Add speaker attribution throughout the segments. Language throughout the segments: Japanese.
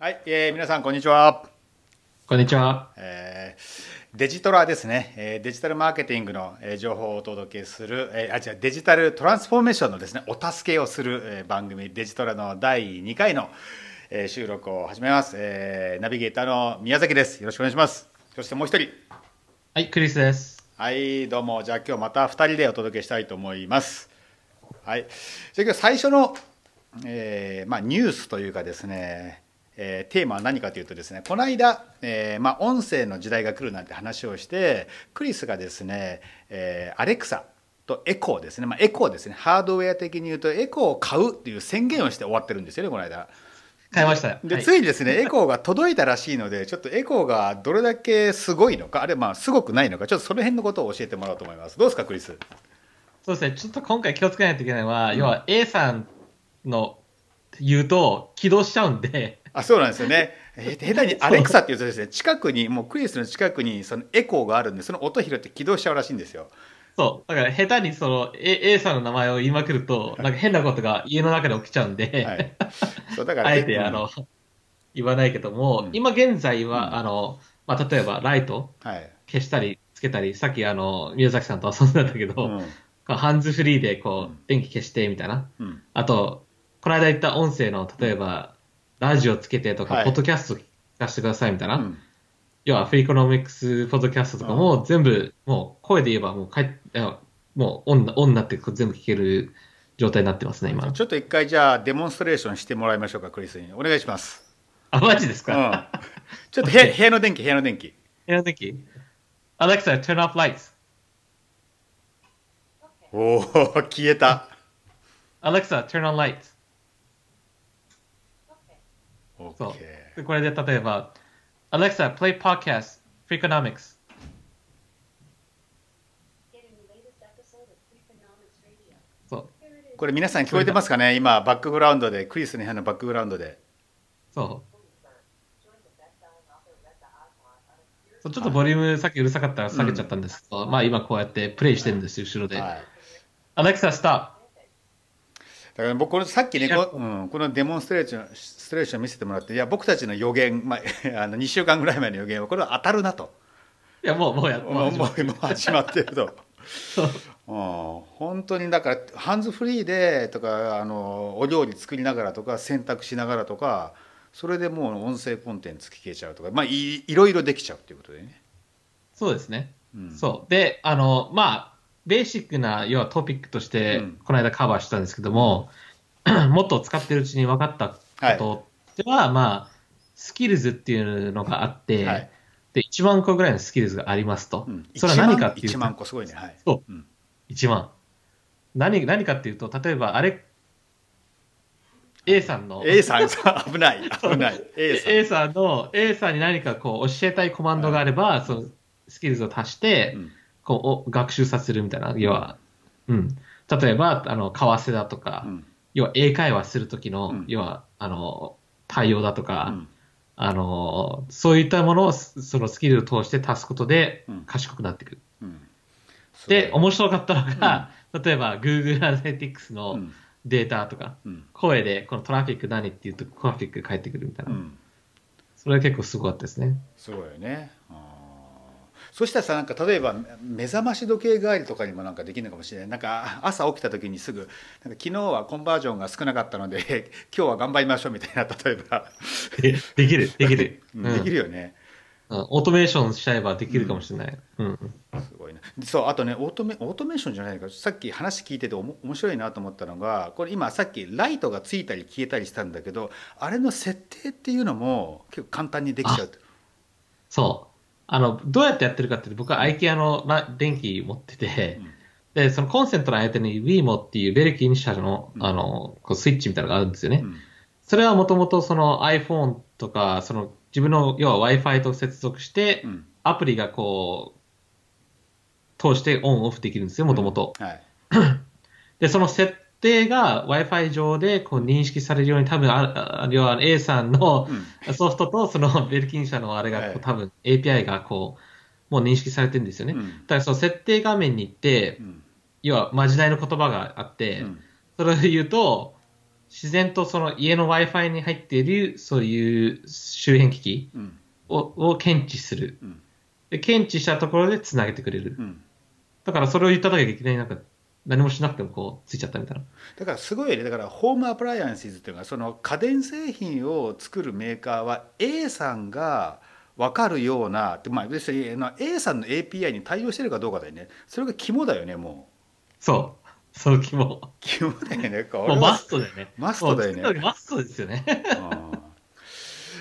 Speaker 1: はい、えー皆さんこんにちは。
Speaker 2: こんにちは。
Speaker 1: えーデジトラですね、えーデジタルマーケティングの、えー情報をお届けする、えーあ違うデジタルトランスフォーメーションのですねお助けをする、えー番組デジトラの第2回の、えー収録を始めます、えーナビゲーターの宮崎です。よろしくお願いします。そしてもう一人、
Speaker 2: はい、クリスです。
Speaker 1: はい、どうもじゃあ今日また2人でお届けしたいと思います。はい、じゃあ今日最初の、えーまあ、ニュースというかですね、えーテーマは何かというとですねこの間、えーまあ、音声の時代が来るなんて話をしてクリスがですね、えーアレクサとエコーですね、まあ、エコーですねハードウェア的に言うとエコーを買うっていう宣言をして終わってるんですよねこの間。
Speaker 2: 買いました。よ。
Speaker 1: で、
Speaker 2: はい。
Speaker 1: ついにですねエコーが届いたらしいのでちょっとエコーが どれだけすごいのかあれまあすごくないのかちょっとその辺のことを教えてもらおうと思います。どうですかクリス？
Speaker 2: そうですね、ちょっと今回気をつけないといけないのは、要は A さんの言うと起動しちゃうんで、
Speaker 1: あそうなんですよね。え下手にアレクサっていうとですね近くにもうクリスの近くにそのエコーがあるんでその音拾って起動しちゃうらしいんですよ。
Speaker 2: そう、だから下手にその A, A さんの名前を言いまくると、なんか変なことが家の中で起きちゃうんで、
Speaker 1: はい。そうだから
Speaker 2: あえて
Speaker 1: うん。
Speaker 2: あの、言わないけども、
Speaker 1: うん。
Speaker 2: 今現在は、
Speaker 1: うん。
Speaker 2: あの、まあ、例えばライト
Speaker 1: はい、
Speaker 2: 消したりつけたり、さっきあの、宮崎さんと遊んだんだけど、
Speaker 1: うん。
Speaker 2: ハンズフリーでこ
Speaker 1: うん。
Speaker 2: う、電気消してみたいな。
Speaker 1: うん。
Speaker 2: あと、この間言った音声の、例えば、ラジオつけてとか、
Speaker 1: はい。
Speaker 2: ポッドキャスト聞かせてくださいみたいな。
Speaker 1: うん。
Speaker 2: 要は、フリーコノミクスポッドキャストとかも全部、もう声で言えばもうかい、いやもうオンオンになって全部聞ける状態になってますね、今。
Speaker 1: ちょっと一回じゃあデモンストレーションしてもらいましょうかクリスに。お願いします、
Speaker 2: あ、マジです
Speaker 1: うん。
Speaker 2: か、、
Speaker 1: ちょっと部屋部屋の電気部屋の電気。
Speaker 2: 部屋の時 Alexa, turn off lights.
Speaker 1: おお消え
Speaker 2: turn on lights. そうこれで例えば、Alexa, play podcast, Freakonomics.
Speaker 1: これ皆さん聞こえてますかね？今バックグラウンドでクリスの部屋のバックグラウンドで
Speaker 2: そう。そうちょっとボリュームさっきうるさかったら下げちゃったんですけど、まあ今こうやってプレイしてるんですよ、後ろで。
Speaker 1: はい、
Speaker 2: Alexa, stop!
Speaker 1: だから僕このさっきねこ,、うん、このデモンストレーションストレーション見せてもらっていや僕たちの予言、まあ、あの2週間ぐらい前の予言はこれは当たるなと
Speaker 2: いや、もう、もうや、
Speaker 1: もう
Speaker 2: もう
Speaker 1: 始まってると。
Speaker 2: う
Speaker 1: ん、本当にだからハンズフリーでとかあのお料理作りながらとか洗濯しながらとかそれでもう音声コンテンツ聞けちゃうとか、まあ、いいろいろできちゃうっていうことでね。
Speaker 2: そうですね。
Speaker 1: うん
Speaker 2: そう。で、あの、まあ、ベーシックな、要はトピックとして
Speaker 1: うん、
Speaker 2: この間カバーしたんですけども、もっと使ってるうちに分かったことでは、まあ、スキルズっていうのがあって、
Speaker 1: はい。
Speaker 2: で、1万個ぐらいのスキルズがありますと。
Speaker 1: うん、
Speaker 2: それは何かっていう
Speaker 1: 1
Speaker 2: と
Speaker 1: 万個すごいね。はい。
Speaker 2: そう。
Speaker 1: うん。
Speaker 2: 1万。何、何かっていうと、例えば、あれ、A さんの、
Speaker 1: A さん 危ない 危ない。A さん。
Speaker 2: A さんの、A さんに何かこう教えたいコマンドがあれば、そのスキルズを足して、
Speaker 1: うん
Speaker 2: こうお学習させるみたいな、要は、うん。例えば、あの、為替だとか、
Speaker 1: うん。
Speaker 2: 要は英会話するときの、
Speaker 1: うん。
Speaker 2: 要は、あの、対応だとか、
Speaker 1: うん。
Speaker 2: あの、そういったものを、そそのスキルを通して足すことで
Speaker 1: うん、
Speaker 2: 賢くなってく。る。
Speaker 1: うん。
Speaker 2: で、面白かったのが、例えば Google Analytics の
Speaker 1: うん。
Speaker 2: データとか、
Speaker 1: うん。
Speaker 2: 声でこのトラフィック何って言うとトラフィックが返ってくるみたいうな。
Speaker 1: ん。
Speaker 2: それは結構すごかったですね。
Speaker 1: すごいよね。そしたらさなんか例えば目覚まし時計代わりとかにもなんかできるのかもしれないなんか朝起きた時にすぐなんか昨日はコンバージョンが少なかったので 今日は頑張りましょうみたいな例えば、
Speaker 2: でできる、できる。
Speaker 1: うんできるよね。
Speaker 2: うんオートメーションしちゃえばできるかもしれない。うん。
Speaker 1: すごいね。そうあとねオートメオートメーションじゃないかさっき話聞いてておも面白いなと思ったのがこれ今さっきライトがついたり消えたりしたんだけどあれの設定っていうのも結構簡単にできちゃう。
Speaker 2: そう。あの、どうやってやってるかっていうと、僕は IKEA のラ電気持ってて、
Speaker 1: うん。
Speaker 2: で、そのコンセントの間に WeMo っていうベルキン社の、
Speaker 1: うん。
Speaker 2: あの、こうスイッチみたいなのがあるんですよね。
Speaker 1: うん。
Speaker 2: それはもともとその iPhone とか、その自分の要は Wi-Fi と接続して、
Speaker 1: うん。
Speaker 2: アプリがこう、通してオンオフできるんですよ、もともと。
Speaker 1: はい。
Speaker 2: で、その設定が Wi-Fi 上でこう認識されるように多分あ、あ要は A さんの
Speaker 1: うん。
Speaker 2: ソフトとそのベルキン社のあれが多分 API がこう、もう認識されてるんですよね。
Speaker 1: うん。
Speaker 2: だからその設定画面に行って
Speaker 1: う、ん。
Speaker 2: 要はまじないの言葉があって、
Speaker 1: うん。
Speaker 2: それを言うと、自然とその家の Wi-Fi に入っている、そういう周辺機器
Speaker 1: うん。
Speaker 2: をを検知する。
Speaker 1: うん。
Speaker 2: で、検知したところで繋げてくれる。
Speaker 1: うん。
Speaker 2: だからそれを言っただけでいきなりなんか、何もしなくてもこう、ついちゃったみたいな。
Speaker 1: だからすごいよねだからホームアプライアンシズっていうのはその家電製品を作るメーカーは A さんが分かるような、まあ、別に A さんの API に対応してるかどうかだよねそれが肝だよねも
Speaker 2: そう。その気も。
Speaker 1: う肝だよねこれは
Speaker 2: もうマストだよね。
Speaker 1: マストだよね
Speaker 2: マストですよね。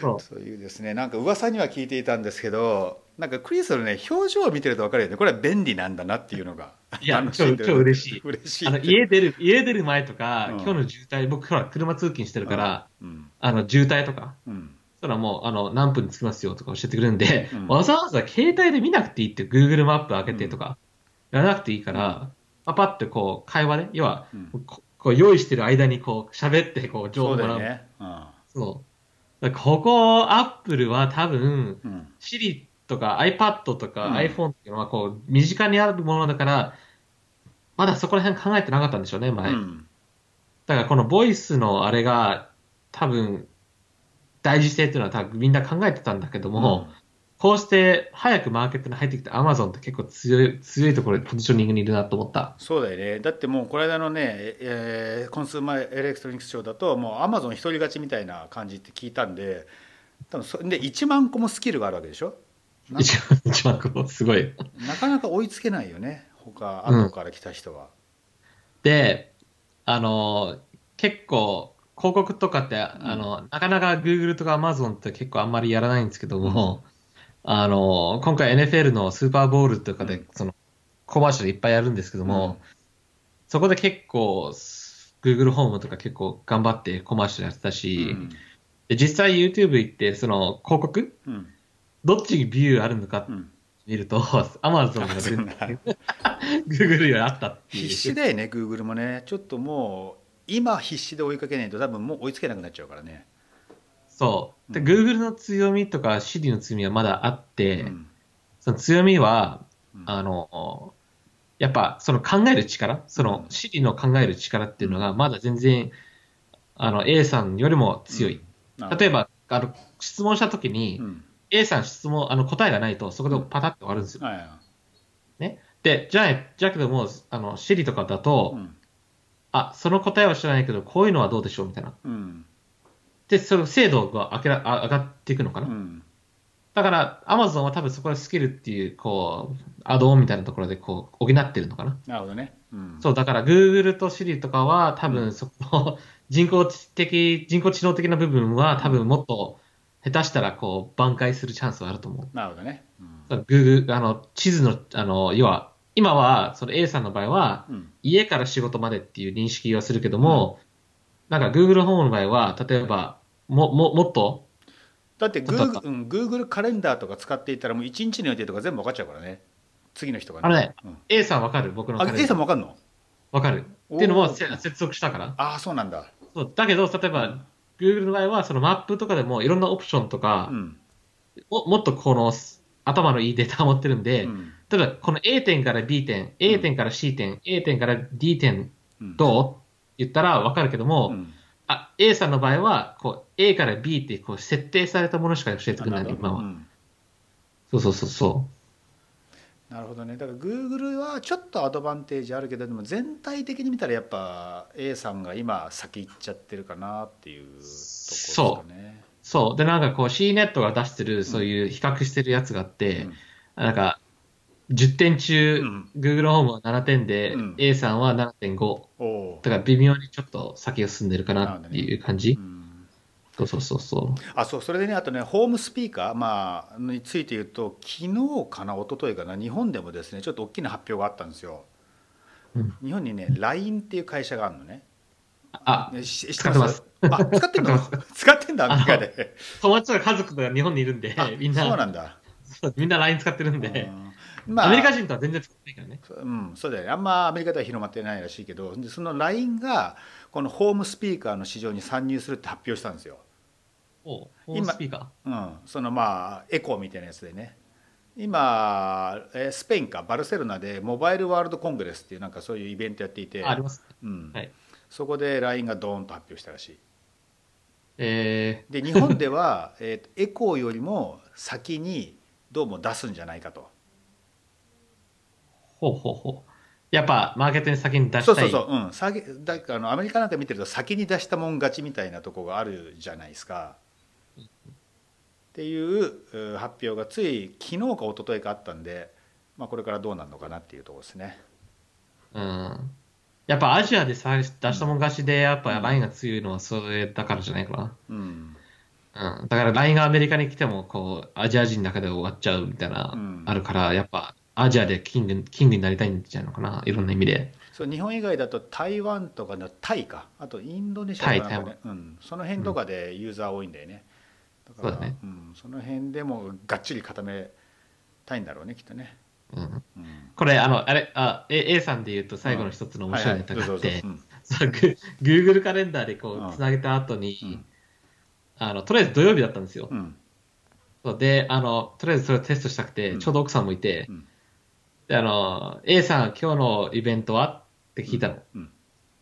Speaker 1: う。ん
Speaker 2: そう
Speaker 1: いうですねなんか噂には聞いていたんですけどなんかクリスのね表情を見てると分かるよね。これは便利なんだなっていうのが。
Speaker 2: いや超超嬉しい。
Speaker 1: 嬉しい。
Speaker 2: あの家出る、家出る前とか、
Speaker 1: うん。
Speaker 2: 今日の渋滞、僕ほら車通勤してるから、
Speaker 1: うん。
Speaker 2: あの渋滞とか、
Speaker 1: うん。
Speaker 2: そらもうあの何分に着きますよとか教えてくれるんで、
Speaker 1: うん。
Speaker 2: わざわざ携帯で見なくていいって Google マップ開けてとか、やらなくていいから、パパってこう会話で、要は
Speaker 1: うん。
Speaker 2: ここう用意してる間にこう喋ってこう情報もらう。
Speaker 1: よね。うん。
Speaker 2: そう。だからここ、アップルは多分、
Speaker 1: うん。
Speaker 2: Siri とか iPad とか
Speaker 1: うん。
Speaker 2: iPhone っていうのはこう身近にあるものだから、まだそこら辺考えてなかったんでしょうね、前。
Speaker 1: うん。
Speaker 2: だからこの voice のあれが多分大事性っていうのは多分みんな考えてたんだけども、こうして早くマーケットに入ってきた Amazon って結構強い強いところでポジショニングにいるなと思った。
Speaker 1: そうだよね。だってもうこの間のね、えー Consumer Electronics Show だともうアマゾン一人勝ちみたいな感じって聞いたんで多分そで1万個もスキルがあるわけでしょ？な
Speaker 2: 一番、一番こう、すごい。
Speaker 1: なかなか追いつけないよね。他
Speaker 2: うん
Speaker 1: 後から来た人は、
Speaker 2: で、あの、結構、広告とかって、あの、なかなか Google とか Amazon って結構あんまりやらないんですけども、あの、今回 NFL のスーパーボールとかで
Speaker 1: うん、
Speaker 2: その、コマーシャルいっぱいやるんですけども、そこで結構、Google ホームとか結構頑張ってコマーシャルやってた
Speaker 1: う
Speaker 2: し、
Speaker 1: ん。
Speaker 2: で実際 YouTube 行って、その広告？
Speaker 1: うん。
Speaker 2: どっちにビューあるのか
Speaker 1: うん。
Speaker 2: 見ると、Amazon が全然 Google よりあったっていう。
Speaker 1: 必死だよね Google もね。ちょっともう今必死で追いかけないと多分もう追いつけなくなっちゃうからね、
Speaker 2: そう。で、
Speaker 1: うん。
Speaker 2: Google の強みとか Siri の強みはまだあって、
Speaker 1: うん。
Speaker 2: その強みは、
Speaker 1: うん。
Speaker 2: あの、やっぱその考える力、その Siri の考える力っていうのがまだ全然、あの A さんよりも強い。
Speaker 1: なるほど。
Speaker 2: 例えば、あの、質問したときに、
Speaker 1: うん。
Speaker 2: A さん質問、あの答えがないと、そこでパタッと終わるんですよ。
Speaker 1: はいはい。
Speaker 2: ね。で、じゃあ、じゃけども、あの、Siri とかだと、
Speaker 1: うん。
Speaker 2: あ、その答えは知らないけど、こういうのはどうでしょうみたいな。
Speaker 1: うん
Speaker 2: で、その精度が明らあ上がっていくのかな？
Speaker 1: うん。
Speaker 2: だから、Amazon は多分そこでスキルっていう、こう、アドオンみたいなところで、こう、補ってるのかな？
Speaker 1: なるほどね、うん、
Speaker 2: そう、だから Google と Siri とかは、多分そこの人工知的、人工知能的な部分は、多分もっと、下手したら、こう、挽回するチャンスはあると思う。
Speaker 1: なるほどね、うん
Speaker 2: だから Google、あの、地図の、あの、要は、今は、その A さんの場合は、
Speaker 1: うん。
Speaker 2: 家から仕事までっていう認識はするけども、なんか Google ホームの場合は、例えば、も、も、もっと、
Speaker 1: だって Google,、うん、Google カレンダーとか使っていたらもう1日の予定とか全部分かっちゃうからね。次の人が
Speaker 2: あのね、
Speaker 1: うん。
Speaker 2: A さんわかる？僕の
Speaker 1: あ
Speaker 2: カレンダ
Speaker 1: A
Speaker 2: ー
Speaker 1: さんも分かんの？
Speaker 2: わかる。っていうのもせ接続したから。
Speaker 1: ああそうなんだ。
Speaker 2: そう。だけど、例えば、Google の場合は、そのマップとかでもいろんなオプションとか
Speaker 1: う、ん。
Speaker 2: ももっとこの頭のいいデータを持ってるんで、
Speaker 1: うん。
Speaker 2: 例えばこの A 点から B 点、A 点から C 点、A 点から D 点、
Speaker 1: うん。
Speaker 2: どう？言ったらわかるけども、
Speaker 1: うん。
Speaker 2: あ、A さんの場合は、こう、A から B ってこう設定されたものしか教えてくれない、今は。
Speaker 1: うん。
Speaker 2: そうそうそうそ
Speaker 1: なるほどね。だから Google はちょっとアドバンテージあるけどでも全体的に見たらやっぱ A さんが今先行っちゃってるかなっていうところですかね。
Speaker 2: う。そう。で、なんかこう CNET が出してる、そういう比較してるやつがあって、
Speaker 1: うん。
Speaker 2: なんか、10点中、
Speaker 1: うん
Speaker 2: Google ホームは7点で、
Speaker 1: うん
Speaker 2: A さんは7.5。
Speaker 1: おお
Speaker 2: だから微妙にちょっと先を進んでるかなっていう感じ。
Speaker 1: うん
Speaker 2: そうそうそうそう。
Speaker 1: あそうそれでねあとねホームスピーカー、まあ、について言うと昨日かな一昨日かな日本でもですねちょっと大きな発表があったんですよ。
Speaker 2: うん
Speaker 1: 日本にね LINE っていう会社があるのね。
Speaker 2: あ、
Speaker 1: ねし知
Speaker 2: 使ってます。
Speaker 1: あ使ってんの？使ってんだアメリカで。
Speaker 2: 友達とか家族とか日本にいるんで
Speaker 1: あ、
Speaker 2: みんな、
Speaker 1: そうなんだ。
Speaker 2: みんな LINE 使ってるんで、
Speaker 1: うんまあ
Speaker 2: アメリカ人とは全然使ってないからね。
Speaker 1: うん、そうだよねあんまアメリカでは広まってないらしいけどでその LINE がこのホームスピーカーの市場に参入するって発表したんですよ。
Speaker 2: おうホーム
Speaker 1: 今
Speaker 2: スピーカ
Speaker 1: うん、そのまあエコーみたいなやつでね今えースペインかバルセロナでモバイルワールドコングレスっていうなんかそういうイベントやっていて
Speaker 2: ー。あ、あります。
Speaker 1: うん
Speaker 2: はい
Speaker 1: そこで LINE がドーンと発表したらしい
Speaker 2: え
Speaker 1: で日本では、えーとエコーよりも先にどうも出すんじゃないかと
Speaker 2: ー、ほうほうほう。やっぱ、マーケットに先に出したい。
Speaker 1: そうそうそう、うん、先だからあのアメリカなんか見てると先に出したもん勝ちみたいなとこがあるじゃないですか。っていうう発表がつい昨日か一昨日かあったんで、まあ、これからどうなるのかなっていうところですね。
Speaker 2: うん。やっぱアジアでさ出したもん勝ちで、やっぱラインが強いのはそれだからじゃないか
Speaker 1: うん
Speaker 2: な。うん。だからラインがアメリカに来ても、こう、アジア人の中で終わっちゃうみたいな、
Speaker 1: うん
Speaker 2: あるから、やっぱアジアでキング、キングになりたいんじゃないのかな。いろんな意味で。
Speaker 1: そう日本以外だと台湾とかのタイか。あとインドネシアとかなんかね、うん、その辺とかでユーザー多いんだよね。だから
Speaker 2: そうだね。
Speaker 1: ん、その辺でもがっちり固めたいんだろうねきっとね。
Speaker 2: これ、あの、あれ、あ、A, A さんで言うと最後の一つの面白いネタがあって
Speaker 1: はいはい。どうぞ、
Speaker 2: そのグ Google カレンダーでこ
Speaker 1: う
Speaker 2: つなげた後に、
Speaker 1: うん。
Speaker 2: あの、とりあえず土曜日だったんですよ。で、あの、とりあえずそれをテストしたくて、
Speaker 1: うん。
Speaker 2: ちょうど奥さんもいて、
Speaker 1: うん。
Speaker 2: で、あの、A さん、今日のイベントは？って聞いたの。
Speaker 1: うん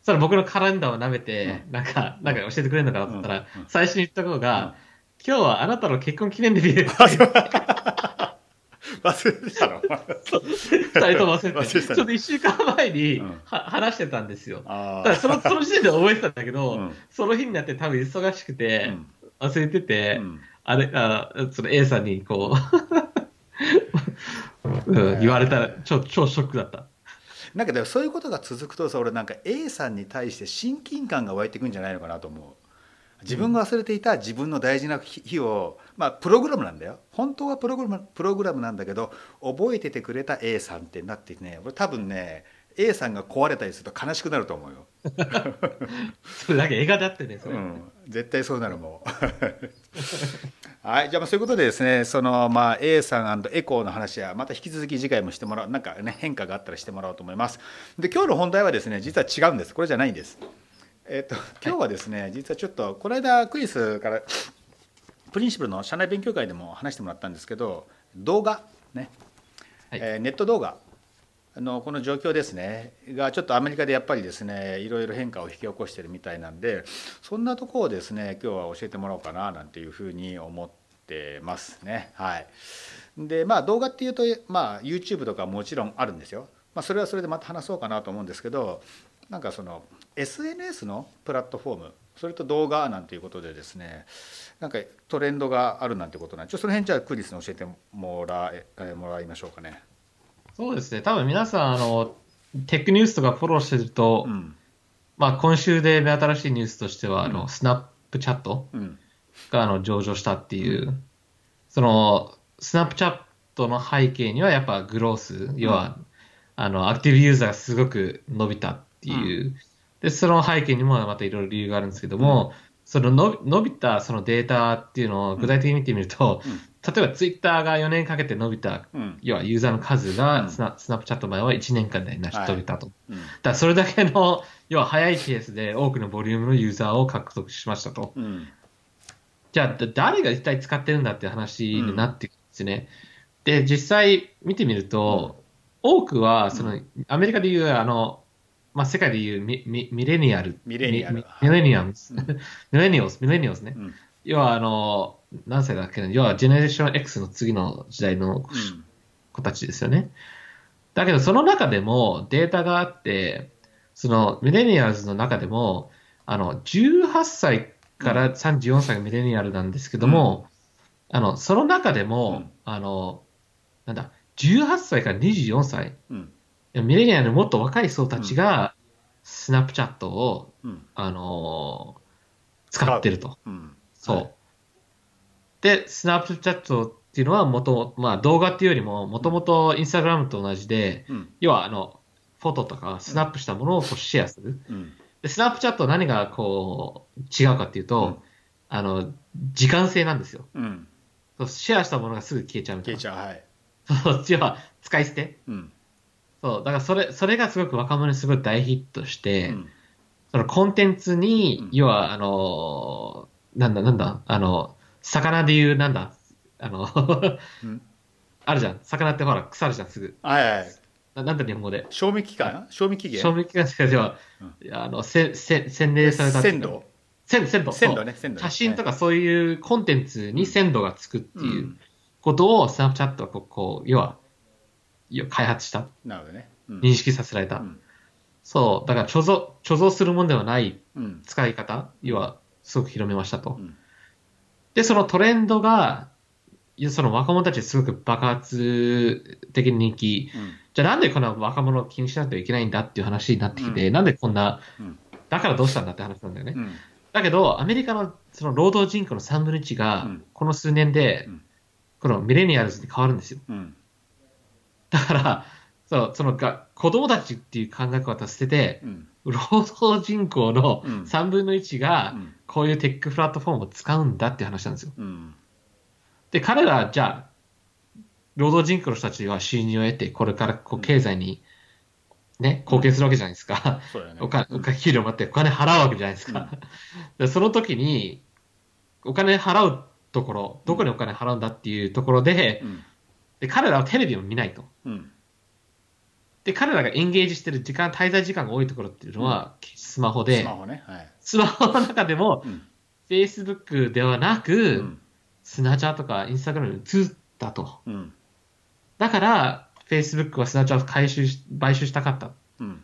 Speaker 2: そしたら僕のカレンダーを舐めて、なんか、なんか教えてくれるのかなと思ったら、最初に言ったことが、今日はあなたの結婚記念日です。
Speaker 1: 忘れてたの？
Speaker 2: 二人とも忘れて。
Speaker 1: た
Speaker 2: ちょっと一週間前に、
Speaker 1: うん。
Speaker 2: は話してたんですよ。
Speaker 1: あ
Speaker 2: だからそのその時点で覚えてたんだけど、
Speaker 1: うん。
Speaker 2: その日になって多分忙しくて、
Speaker 1: うん。
Speaker 2: 忘れてて、
Speaker 1: うん。
Speaker 2: あれ、あその A さんにこう、うん、言われたら超、超ショックだった。
Speaker 1: なんかでもそういうことが続くとさ俺なんか A さんに対して親近感が湧いてくんじゃないのかなと思う自分が忘れていた自分の大事な日をまあプログラムなんだよ本当はプログラムプログラムなんだけど覚えててくれた A さんってなってね俺多分ね A さんが壊れたりすると悲しくなると思うよ、
Speaker 2: それだけ映画だってね、それ。
Speaker 1: うん、絶対そうなるもう はい。じゃあまあそういうことでですねそのまあ A さんエコーの話はまた引き続き次回もしてもらうなんかね変化があったらしてもらおうと思います。で今日の本題はですね実は違うんです。これじゃないんです。えっ、と今日はですね実はちょっとこの間クリスからプリンシプルの社内勉強会でも話してもらったんですけど動画ね、
Speaker 2: はい。
Speaker 1: えーネット動画あのこの状況ですね。がちょっとアメリカでやっぱりですねいろいろ変化を引き起こしてるみたいなんでそんなとこをですね今日は教えてもらおうかななんていうふうに思ってますね。はい。でまあ動画っていうと、まあ、YouTube とかもちろんあるんですよ、まあ、それはそれでまた話そうかなと思うんですけどなんかその SNS のプラットフォームそれと動画なんていうことでですねなんかトレンドがあるなんてことなんでちょっとその辺じゃあクリスに教えてもらえもらいましょうかね。
Speaker 2: そうですね。多分皆さん、あの、テックニュースとかフォローしてると、
Speaker 1: うん。
Speaker 2: まあ今週で目新しいニュースとしては、あ
Speaker 1: うん。
Speaker 2: の、スナップチャット
Speaker 1: うん。
Speaker 2: があの上場したっていう、その、スナップチャットの背景にはやっぱグロース、要は、あの、アクティブユーザーがすごく伸びたっていう、で、その背景にもまたいろいろ理由があるんですけども、その伸び伸びたそのデータっていうのを具体的に見てみると、例えばツイッターが4年かけて伸びた、
Speaker 1: うん。
Speaker 2: 要はユーザーの数
Speaker 1: うん。
Speaker 2: がスナ,、スナップチャット前は1年間で成し遂げたと。
Speaker 1: うん。
Speaker 2: だそれだけの、要は速いペースで多くのボリュームのユーザーを獲得しましたと。
Speaker 1: うん。
Speaker 2: じゃあ、だ誰が一体使ってるんだっていう話になってくるんですね。で、実際見てみると、多くは、その、アメリカでいう、あの、まあ、世界でいうミミミレニアル。
Speaker 1: ミレニアル。
Speaker 2: ミミレニアム ミレニオス、ミレニオスね。
Speaker 1: うん。
Speaker 2: 要は、あの、何歳だっけな？要は、ジェネレーション X の次の時代の子たちですよね。だけど、その中でもデータがあって、そのミレニアルズの中でも、あの、18歳から34歳がミレニアルなんですけども、あの、その中でも、
Speaker 1: うん。
Speaker 2: あの、なんだ、18歳から24歳、
Speaker 1: うん。
Speaker 2: ミレニアルのもっと若い層たちが、スナップチャットを、
Speaker 1: うん。
Speaker 2: あの使ってると。
Speaker 1: うん。
Speaker 2: そう。
Speaker 1: はい
Speaker 2: で、スナップチャットっていうのは元々、まあ動画っていうよりも、もともとインスタグラムと同じで、
Speaker 1: うん。
Speaker 2: 要はあの、フォトとかスナップしたものをこうシェアする。
Speaker 1: うん。
Speaker 2: で、スナップチャットは何がこう違うかっていうと、
Speaker 1: うん。
Speaker 2: あの、時間性なんですよ。
Speaker 1: うん。
Speaker 2: そうシェアしたものがすぐ消えちゃう。
Speaker 1: 消えちゃうはい。
Speaker 2: 要は使い捨て。
Speaker 1: うん。
Speaker 2: そう、だからそれ、それがすごく若者にすごい大ヒットして、
Speaker 1: うん。
Speaker 2: そのコンテンツに、
Speaker 1: うん。
Speaker 2: 要は、あの、なんだ、なんだ、あの、魚で言う、なんだ、あの、
Speaker 1: うん
Speaker 2: あるじゃん。魚ってほら、腐るじゃん、すぐ。
Speaker 1: はいはい
Speaker 2: ななんだ日本語で？
Speaker 1: 賞味期間？賞味期限？
Speaker 2: 賞味期間というかでは、いやあの、せせ洗練された。
Speaker 1: 鮮度？
Speaker 2: 鮮鮮度。
Speaker 1: 鮮度ね、鮮度ね。
Speaker 2: 写真と
Speaker 1: か。
Speaker 2: かそういうコンテンツに鮮度がつくっていううんことを、スナップチャットはこう、こう要は、開発した。
Speaker 1: なるほどね。うん
Speaker 2: 認識させられた。
Speaker 1: うん
Speaker 2: そう。だから貯蔵、貯蔵するもんではない
Speaker 1: うん。
Speaker 2: 使い方、要は、すごく広めましたと。
Speaker 1: うん
Speaker 2: で、そのトレンドが、その若者たちにすごく爆発的に人気。
Speaker 1: うん。
Speaker 2: じゃあなんでこんな若者を気にしなきゃいけないんだっていう話になってきて、なんでこんな
Speaker 1: うん、
Speaker 2: だからどうしたんだって話なんだよね。
Speaker 1: うん。
Speaker 2: だけど、アメリカのその労働人口の3分の1が
Speaker 1: うん、
Speaker 2: この数年で
Speaker 1: うん、
Speaker 2: このミレニアルズに変わるんですよ。
Speaker 1: うん。
Speaker 2: だから、そう、そのが、子供たちっていう考え方を捨てて、
Speaker 1: うん
Speaker 2: 労働人口の
Speaker 1: うん
Speaker 2: 3分の1が
Speaker 1: う、ん
Speaker 2: こういうテックプラットフォームを使うんだっていう話なんですよ。
Speaker 1: うん
Speaker 2: で、彼ら、じゃあ、労働人口の人たちは収入を得て、これからこう経済に、ね、貢献するわけじゃないですか。
Speaker 1: そうだよね。
Speaker 2: お金、お金、給料もらってお金払うわけじゃないですか。でその時に、お金払うところ、どこにお金払うんだっていうところで、
Speaker 1: うん
Speaker 2: で彼らはテレビを見ないと。
Speaker 1: うん
Speaker 2: で、彼らがエンゲージしてる時間、滞在時間が多いところっていうのは、スマホで、
Speaker 1: スマホね。はい。
Speaker 2: スマホの中でも、
Speaker 1: うん
Speaker 2: Facebook ではなく、
Speaker 1: うん
Speaker 2: スナチャーとか Instagram に移ったと。
Speaker 1: うん
Speaker 2: だから、Facebook はスナチャーを回収し、買収したかった。
Speaker 1: うん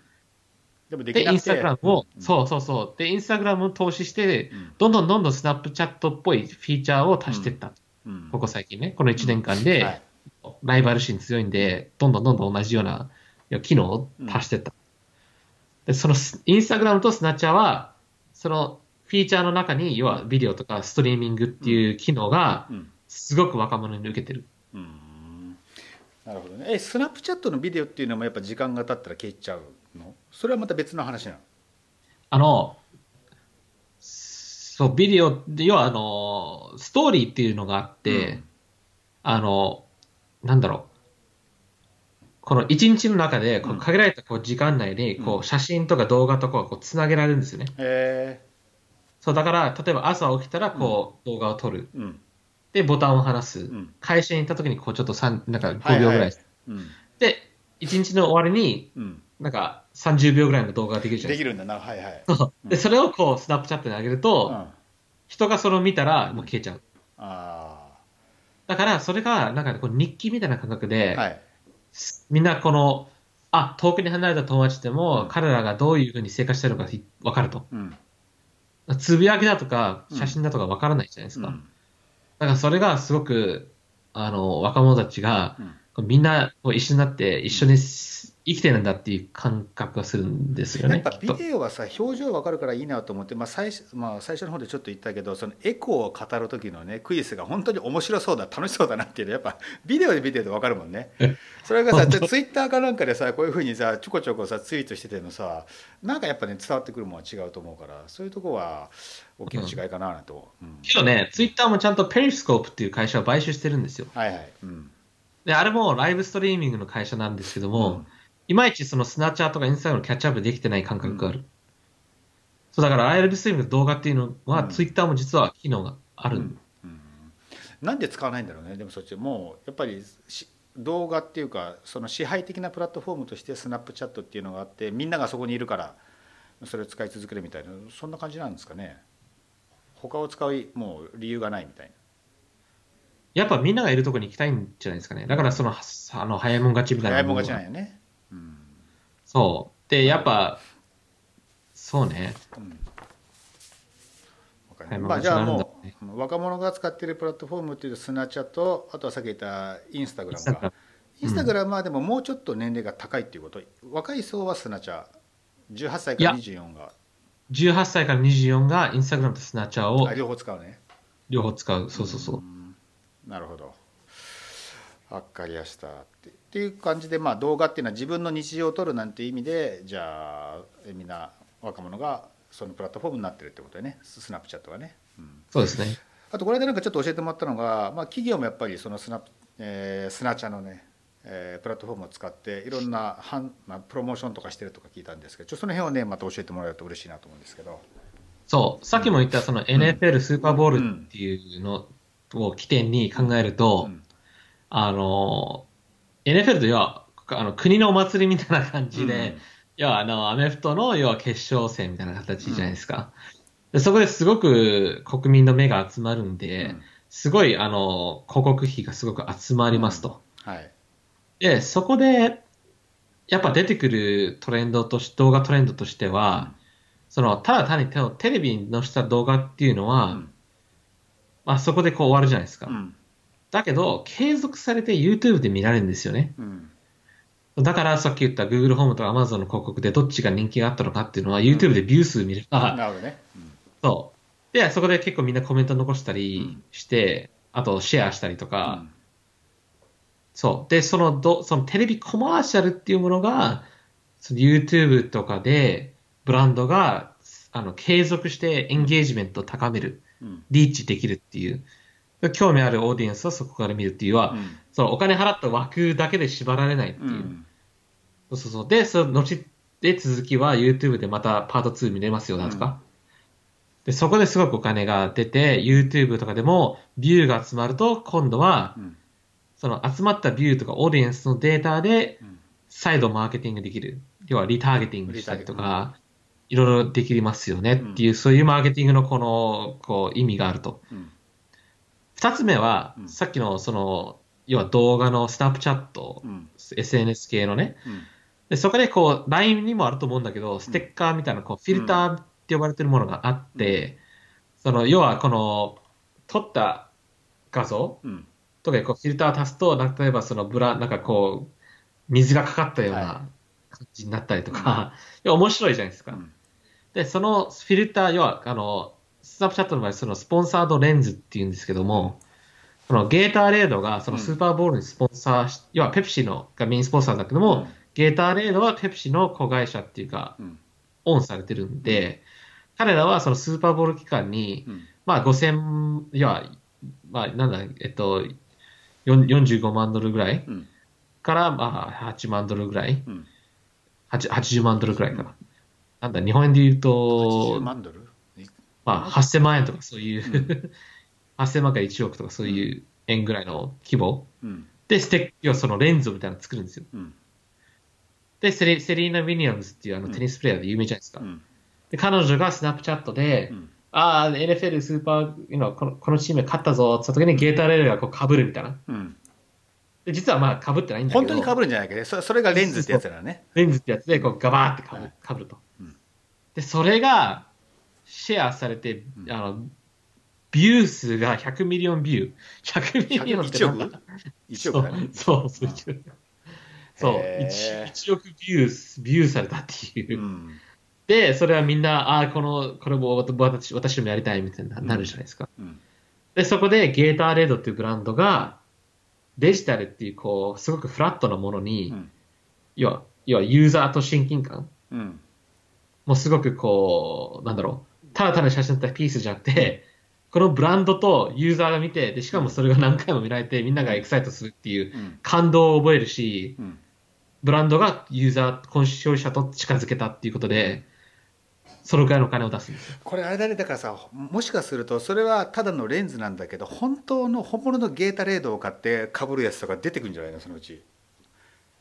Speaker 1: でもで
Speaker 2: で、
Speaker 1: き
Speaker 2: インスタグラムを、
Speaker 1: うん
Speaker 2: そうそうそう。で、インスタグラムを投資して、
Speaker 1: うん
Speaker 2: どんどんどんどんスナップチャットっぽいフィーチャーを足していった。
Speaker 1: うん
Speaker 2: ここ最近ね。この1年間で、
Speaker 1: はい
Speaker 2: ライバル心強いんで、どんどんどんどん同じような要は機能を足してた。で、そのスインスタグラムとスナッチャーは、そのフィーチャーの中に、要はビデオとかストリーミングっていう機能が、
Speaker 1: うん。
Speaker 2: すごく若者に受けてる。
Speaker 1: うん。なるほどね。えスナップチャットのビデオっていうのもやっぱ時間が経ったら消えちゃうの？それはまた別の話なの？
Speaker 2: あの、そう、ビデオ、要はあの、ストーリーっていうのがあって、
Speaker 1: うん。
Speaker 2: あの、なんだろう。この一日の中で、こ
Speaker 1: う
Speaker 2: うん。限られたこう時間内に、こ
Speaker 1: う
Speaker 2: 写真とか動画とかをこうつなげられるんですよね。
Speaker 1: へ
Speaker 2: そう、だから、例えば朝起きたら、こう、動画を撮る。
Speaker 1: えうん。
Speaker 2: で、ボタンを離す。
Speaker 1: ん。
Speaker 2: 会社に行った時に、こう、ちょっと3、なんか
Speaker 1: はい
Speaker 2: 5秒ぐらい。
Speaker 1: うん。
Speaker 2: で、一日の終わりに、
Speaker 1: うん。
Speaker 2: なんか30秒ぐらいの動画ができるじゃないです
Speaker 1: できるんだな。はいはい。
Speaker 2: か。そう。で、それをこう、スナップチャットに上げると、人がそれを見たら、もう消えちゃう。
Speaker 1: あ
Speaker 2: だから、それが、なんかこう日記みたいな感覚で、
Speaker 1: はい
Speaker 2: みんなこの、あ、遠くに離れた友達でも、
Speaker 1: うん。
Speaker 2: 彼らがどういうふうに生活してるのか分かると。
Speaker 1: うん。
Speaker 2: つぶやきだとか、
Speaker 1: うん。
Speaker 2: 写真だとか分からないじゃないですか。
Speaker 1: うん。
Speaker 2: だからそれがすごく、あの、若者たちが、
Speaker 1: うん。
Speaker 2: みんなこう一緒になって一緒に生きてるんだっていう感覚がするんですよね。
Speaker 1: やっぱビデオはさ表情わかるからいいなと思って、まあ最初まあ、最初の方でちょっと言ったけどそのエコーを語る時のねクイズが本当に面白そうだ楽しそうだなっていうのやっぱビデオでビデオでわかるもんね。それがさツイッターかなんかでさこういうふうにさちょこちょこさツイートしててのさなんかやっぱね伝わってくるものは違うと思うからそういうとこは大きな違いかなと、うん。
Speaker 2: けどね、ツイッターもちゃんとペリスコープっていう会社を買収してるんですよ。
Speaker 1: はいはい、うん。
Speaker 2: で、あれもライブストリーミングの会社なんですけども、
Speaker 1: うん
Speaker 2: いまいちそのスナッチャーとかインスタグラムのキャッチアップできてない感覚がある。そうだからライブストリーミングの動画っていうのは、
Speaker 1: うん。
Speaker 2: ツイッターも実は機能がある。
Speaker 1: うん。なんで使わないんだろうね。でもそっちもうやっぱりし動画っていうかその支配的なプラットフォームとしてスナップチャットっていうのがあってみんながそこにいるからそれを使い続けるみたいなそんな感じなんですかね。他を使うもう理由がないみたいな。
Speaker 2: やっぱみんながいるところに行きたいんじゃないですかね。だからその、あの、早いもん勝ちみたいな
Speaker 1: 早いもん勝ち
Speaker 2: が
Speaker 1: なんよね。うん、
Speaker 2: そう。で、やっぱ、そうね。
Speaker 1: うん。まあじゃあも
Speaker 2: ね
Speaker 1: う若者が使っているプラットフォームっていうとスナチャとあとはさっき言ったインスタグラムが。
Speaker 2: インスタグラム
Speaker 1: はでももうちょっと年齢が高いっていうこと。若い層はスナチャ18歳から24が。
Speaker 2: 18歳から24がインスタグラムとスナッチャーを
Speaker 1: あ両方使うね。
Speaker 2: 両方使う。そうそうそう。
Speaker 1: ん。なるほど。わかりやしたってっていう感じで、まあ、動画っていうのは自分の日常を撮るなんていう意味でじゃあえみんな若者がそのプラットフォームになってるってことでねススナップチャットがね、うん、
Speaker 2: そうですね。
Speaker 1: あとこれでなんかちょっと教えてもらったのが、まあ、企業もやっぱりそのスナップ、えースナチャのね、えープラットフォームを使っていろんなはん、まあ、プロモーションとかしてるとか聞いたんですけどちょっとその辺をねまた教えてもらえると嬉しいなと思うんですけど。
Speaker 2: そう。さっきも言ったその NFL スーパーボールっていうのを起点に考えると、
Speaker 1: うん。
Speaker 2: あの、NFL ではあの国のお祭りみたいな感じで、
Speaker 1: うん
Speaker 2: 要はあの、アメフトの要は決勝戦みたいな形じゃないですか。でそこですごく国民の目が集まるんで、
Speaker 1: うん
Speaker 2: すごいあの、広告費がすごく集まりますと。
Speaker 1: はい。
Speaker 2: で、そこで、やっぱ出てくるトレンドとし、動画トレンドとしては、その、ただ単にテテレビに載せた動画っていうのは、
Speaker 1: うん
Speaker 2: まあそこでこう終わるじゃないですか。
Speaker 1: うん。
Speaker 2: だけど、継続されて YouTube で見られるんですよね。
Speaker 1: うん。
Speaker 2: だからさっき言った Google ホームとか Amazon の広告でどっちが人気があったのかっていうのは YouTube でビュー数見れば、
Speaker 1: なるほどね。うん
Speaker 2: そう。で、そこで結構みんなコメント残したりして、あとシェアしたりとか、そう。で、そのど、そのテレビコマーシャルっていうものが、その YouTube とかでブランドが、あの、継続してエンゲージメントを高める、
Speaker 1: うん。
Speaker 2: リーチできるっていう、興味あるオーディエンスはそこから見るっていうは、
Speaker 1: うん
Speaker 2: そのお金払った枠だけで縛られないっていう。
Speaker 1: うん。
Speaker 2: そうそうそう。で、その後で続きは YouTube でまたパート2見れますよだとか。で、そこですごくお金が出て、YouTube とかでもビューが集まると、今度は、
Speaker 1: うん
Speaker 2: その集まったビューとかオーディエンスのデータで
Speaker 1: うん
Speaker 2: 再度マーケティングできる。要はリターゲティングしたりとか、いろいろできますよねっていう、そういうマーケティングのこの、こう、意味があると。
Speaker 1: うん
Speaker 2: 二つ目は
Speaker 1: う、ん。
Speaker 2: さっきのその、要は動画のスナップチャット
Speaker 1: う、ん。
Speaker 2: SNS 系のね、
Speaker 1: うん。
Speaker 2: で、そこでこう、LINE にもあると思うんだけど、ステッカーみたいな、こう、フィルターって呼ばれてるものがあって、その、要はこの、撮った画像
Speaker 1: うん。
Speaker 2: とかにこう、フィルターを足すと、例えばそのブラ、なんかこう、水がかかったよう
Speaker 1: は
Speaker 2: な感じになったりとか、いや面白いじゃないですか。
Speaker 1: うん。
Speaker 2: で、そのフィルター、要は、あの、スナップチャットの場合、そのスポンサードレンズっていうんですけども、このゲーターレードがそのスーパーボールにスポンサーし、要はペプシのがメインスポンサーだけども、ゲーターレードはペプシの子会社っていうか、
Speaker 1: うん。
Speaker 2: オンされてるんで、彼らはそのスーパーボール期間に、
Speaker 1: うん。
Speaker 2: まあ5000、いや、まあなんだ、えっと、4 45万ドルぐらい
Speaker 1: うん。
Speaker 2: から、まあ8万ドルぐらい、
Speaker 1: うん。
Speaker 2: 8 80万ドルぐらいかな。なんだ、日本円で言うと
Speaker 1: 80、万ドル？
Speaker 2: まあ8000万円とかそういう、
Speaker 1: う
Speaker 2: 8000 万から1億とかそういう円ぐらいの規模。
Speaker 1: うん。
Speaker 2: で、ステッ要はそのレンズみたいなの作るんですよ。
Speaker 1: うん。
Speaker 2: で、セリセリーナ・ウィリアムズっていうあの
Speaker 1: うん。
Speaker 2: テニスプレイヤーで有名じゃないですか。
Speaker 1: うん。
Speaker 2: で、彼女がスナップチャットで、
Speaker 1: うん。
Speaker 2: ああ、NFL スーパー、you know このこのチーム勝ったぞって言った時にゲーターレールがこう被るみたいな。
Speaker 1: うん。
Speaker 2: で、実はまあ被ってないんだけど。
Speaker 1: 本当に被るんじゃないけどそそれがレンズってやつだよね。
Speaker 2: レンズってやつでこうガバーって被る,、被ると、
Speaker 1: うん
Speaker 2: で、それがシェアされて、
Speaker 1: うん。
Speaker 2: あの、ビュー数が100 million view。100 million ってなんだ
Speaker 1: 1億？1億だね。
Speaker 2: そう、そう、そう。そう、
Speaker 1: へ
Speaker 2: 1,
Speaker 1: ー
Speaker 2: 1億ビュー、ビューされたっていう。う。
Speaker 1: ん。
Speaker 2: で、それはみんな、ああ、この、これも私私もやりたいみたいになるじゃないですか。
Speaker 1: うん。
Speaker 2: で、そこで Gatorade っていうブランドが、デジタルっていう、こう、すごくフラットなものに、
Speaker 1: うん。
Speaker 2: 要は、要はユーザーと親近感
Speaker 1: うん。
Speaker 2: もうすごくこう、なんだろう、ただただ写真撮ったピースじゃなくて、このブランドとユーザーが見て、で、しかもそれが何回も見られて、みんながエキサイトするっていう
Speaker 1: うん。
Speaker 2: 感動を覚えるし、
Speaker 1: うん。
Speaker 2: ブランドがユーザー、今消費者と近づけたっていうことで、そのくらいのお金を出すんですよ。
Speaker 1: これあれだねだからさもしかするとそれはただのレンズなんだけど本当の本物のゲータレードを買って被るやつとか出てくるんじゃないのそのうち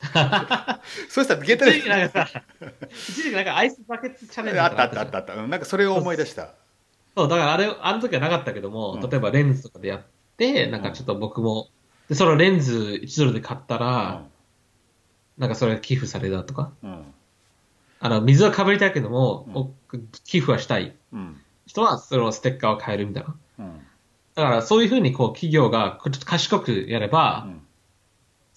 Speaker 1: そうしたらゲータレ
Speaker 2: 一時期なんかさ、一時期なんかアイスバケツチャレンジ
Speaker 1: あったあったあったあった、うん、なんかそれを思い出した。
Speaker 2: そう、だからあれ、あの時はなかったけども、
Speaker 1: うん。
Speaker 2: 例えばレンズとかでやって、なんかちょっと僕も、で、そのレンズ1ドルで買ったら、なんかそれ寄付されたとか、
Speaker 1: うん。うん
Speaker 2: あの、水はかぶりたいけども、寄付はしたい。
Speaker 1: うん。
Speaker 2: 人は、そのステッカーを買えるみたいな。
Speaker 1: うん。
Speaker 2: だからそういうふうにこう企業がちょっと賢くやれば、
Speaker 1: うん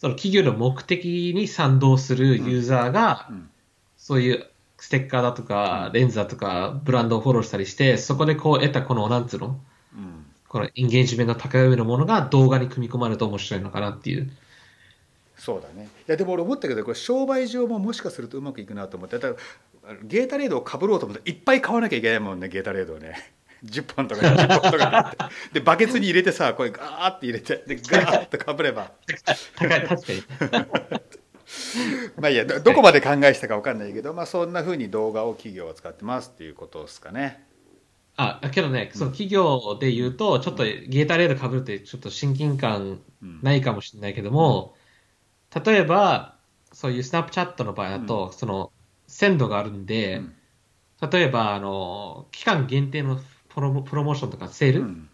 Speaker 2: その企業の目的に賛同するユーザーが、
Speaker 1: うん。
Speaker 2: そういうステッカーだとか、
Speaker 1: うん。
Speaker 2: レンズだとか、ブランドをフォローしたりして、そこでこう得たこの、なんつうの
Speaker 1: うん。
Speaker 2: このエンゲージメントの高い上のものが動画に組み込まれると面白いのかなっていう。
Speaker 1: そうだね。いやでも俺思ったけどこれ商売上ももしかするとうまくいくなと思ってだゲータレードをかぶろうと思っていっぱい買わなきゃいけないもんねゲータレードをね10本とか20本とか買って。でバケツに入れてさこれガーって入れてでガーッとかぶれば。まあいいやどどこまで考えしたか分かんないけど、まあ、そんなふうに動画を企業は使ってますっていうことですかね。
Speaker 2: あ、だけどね、その企業で言うと、ちょっとゲータレード被るってちょっと親近感
Speaker 1: うん。
Speaker 2: ないかもしれないけども、例えば、そういうスナップチャットの場合だと、その、鮮度があるんで、
Speaker 1: うん。
Speaker 2: 例えば、あの、期間限定のプロモプロモーションとかセール、
Speaker 1: うん。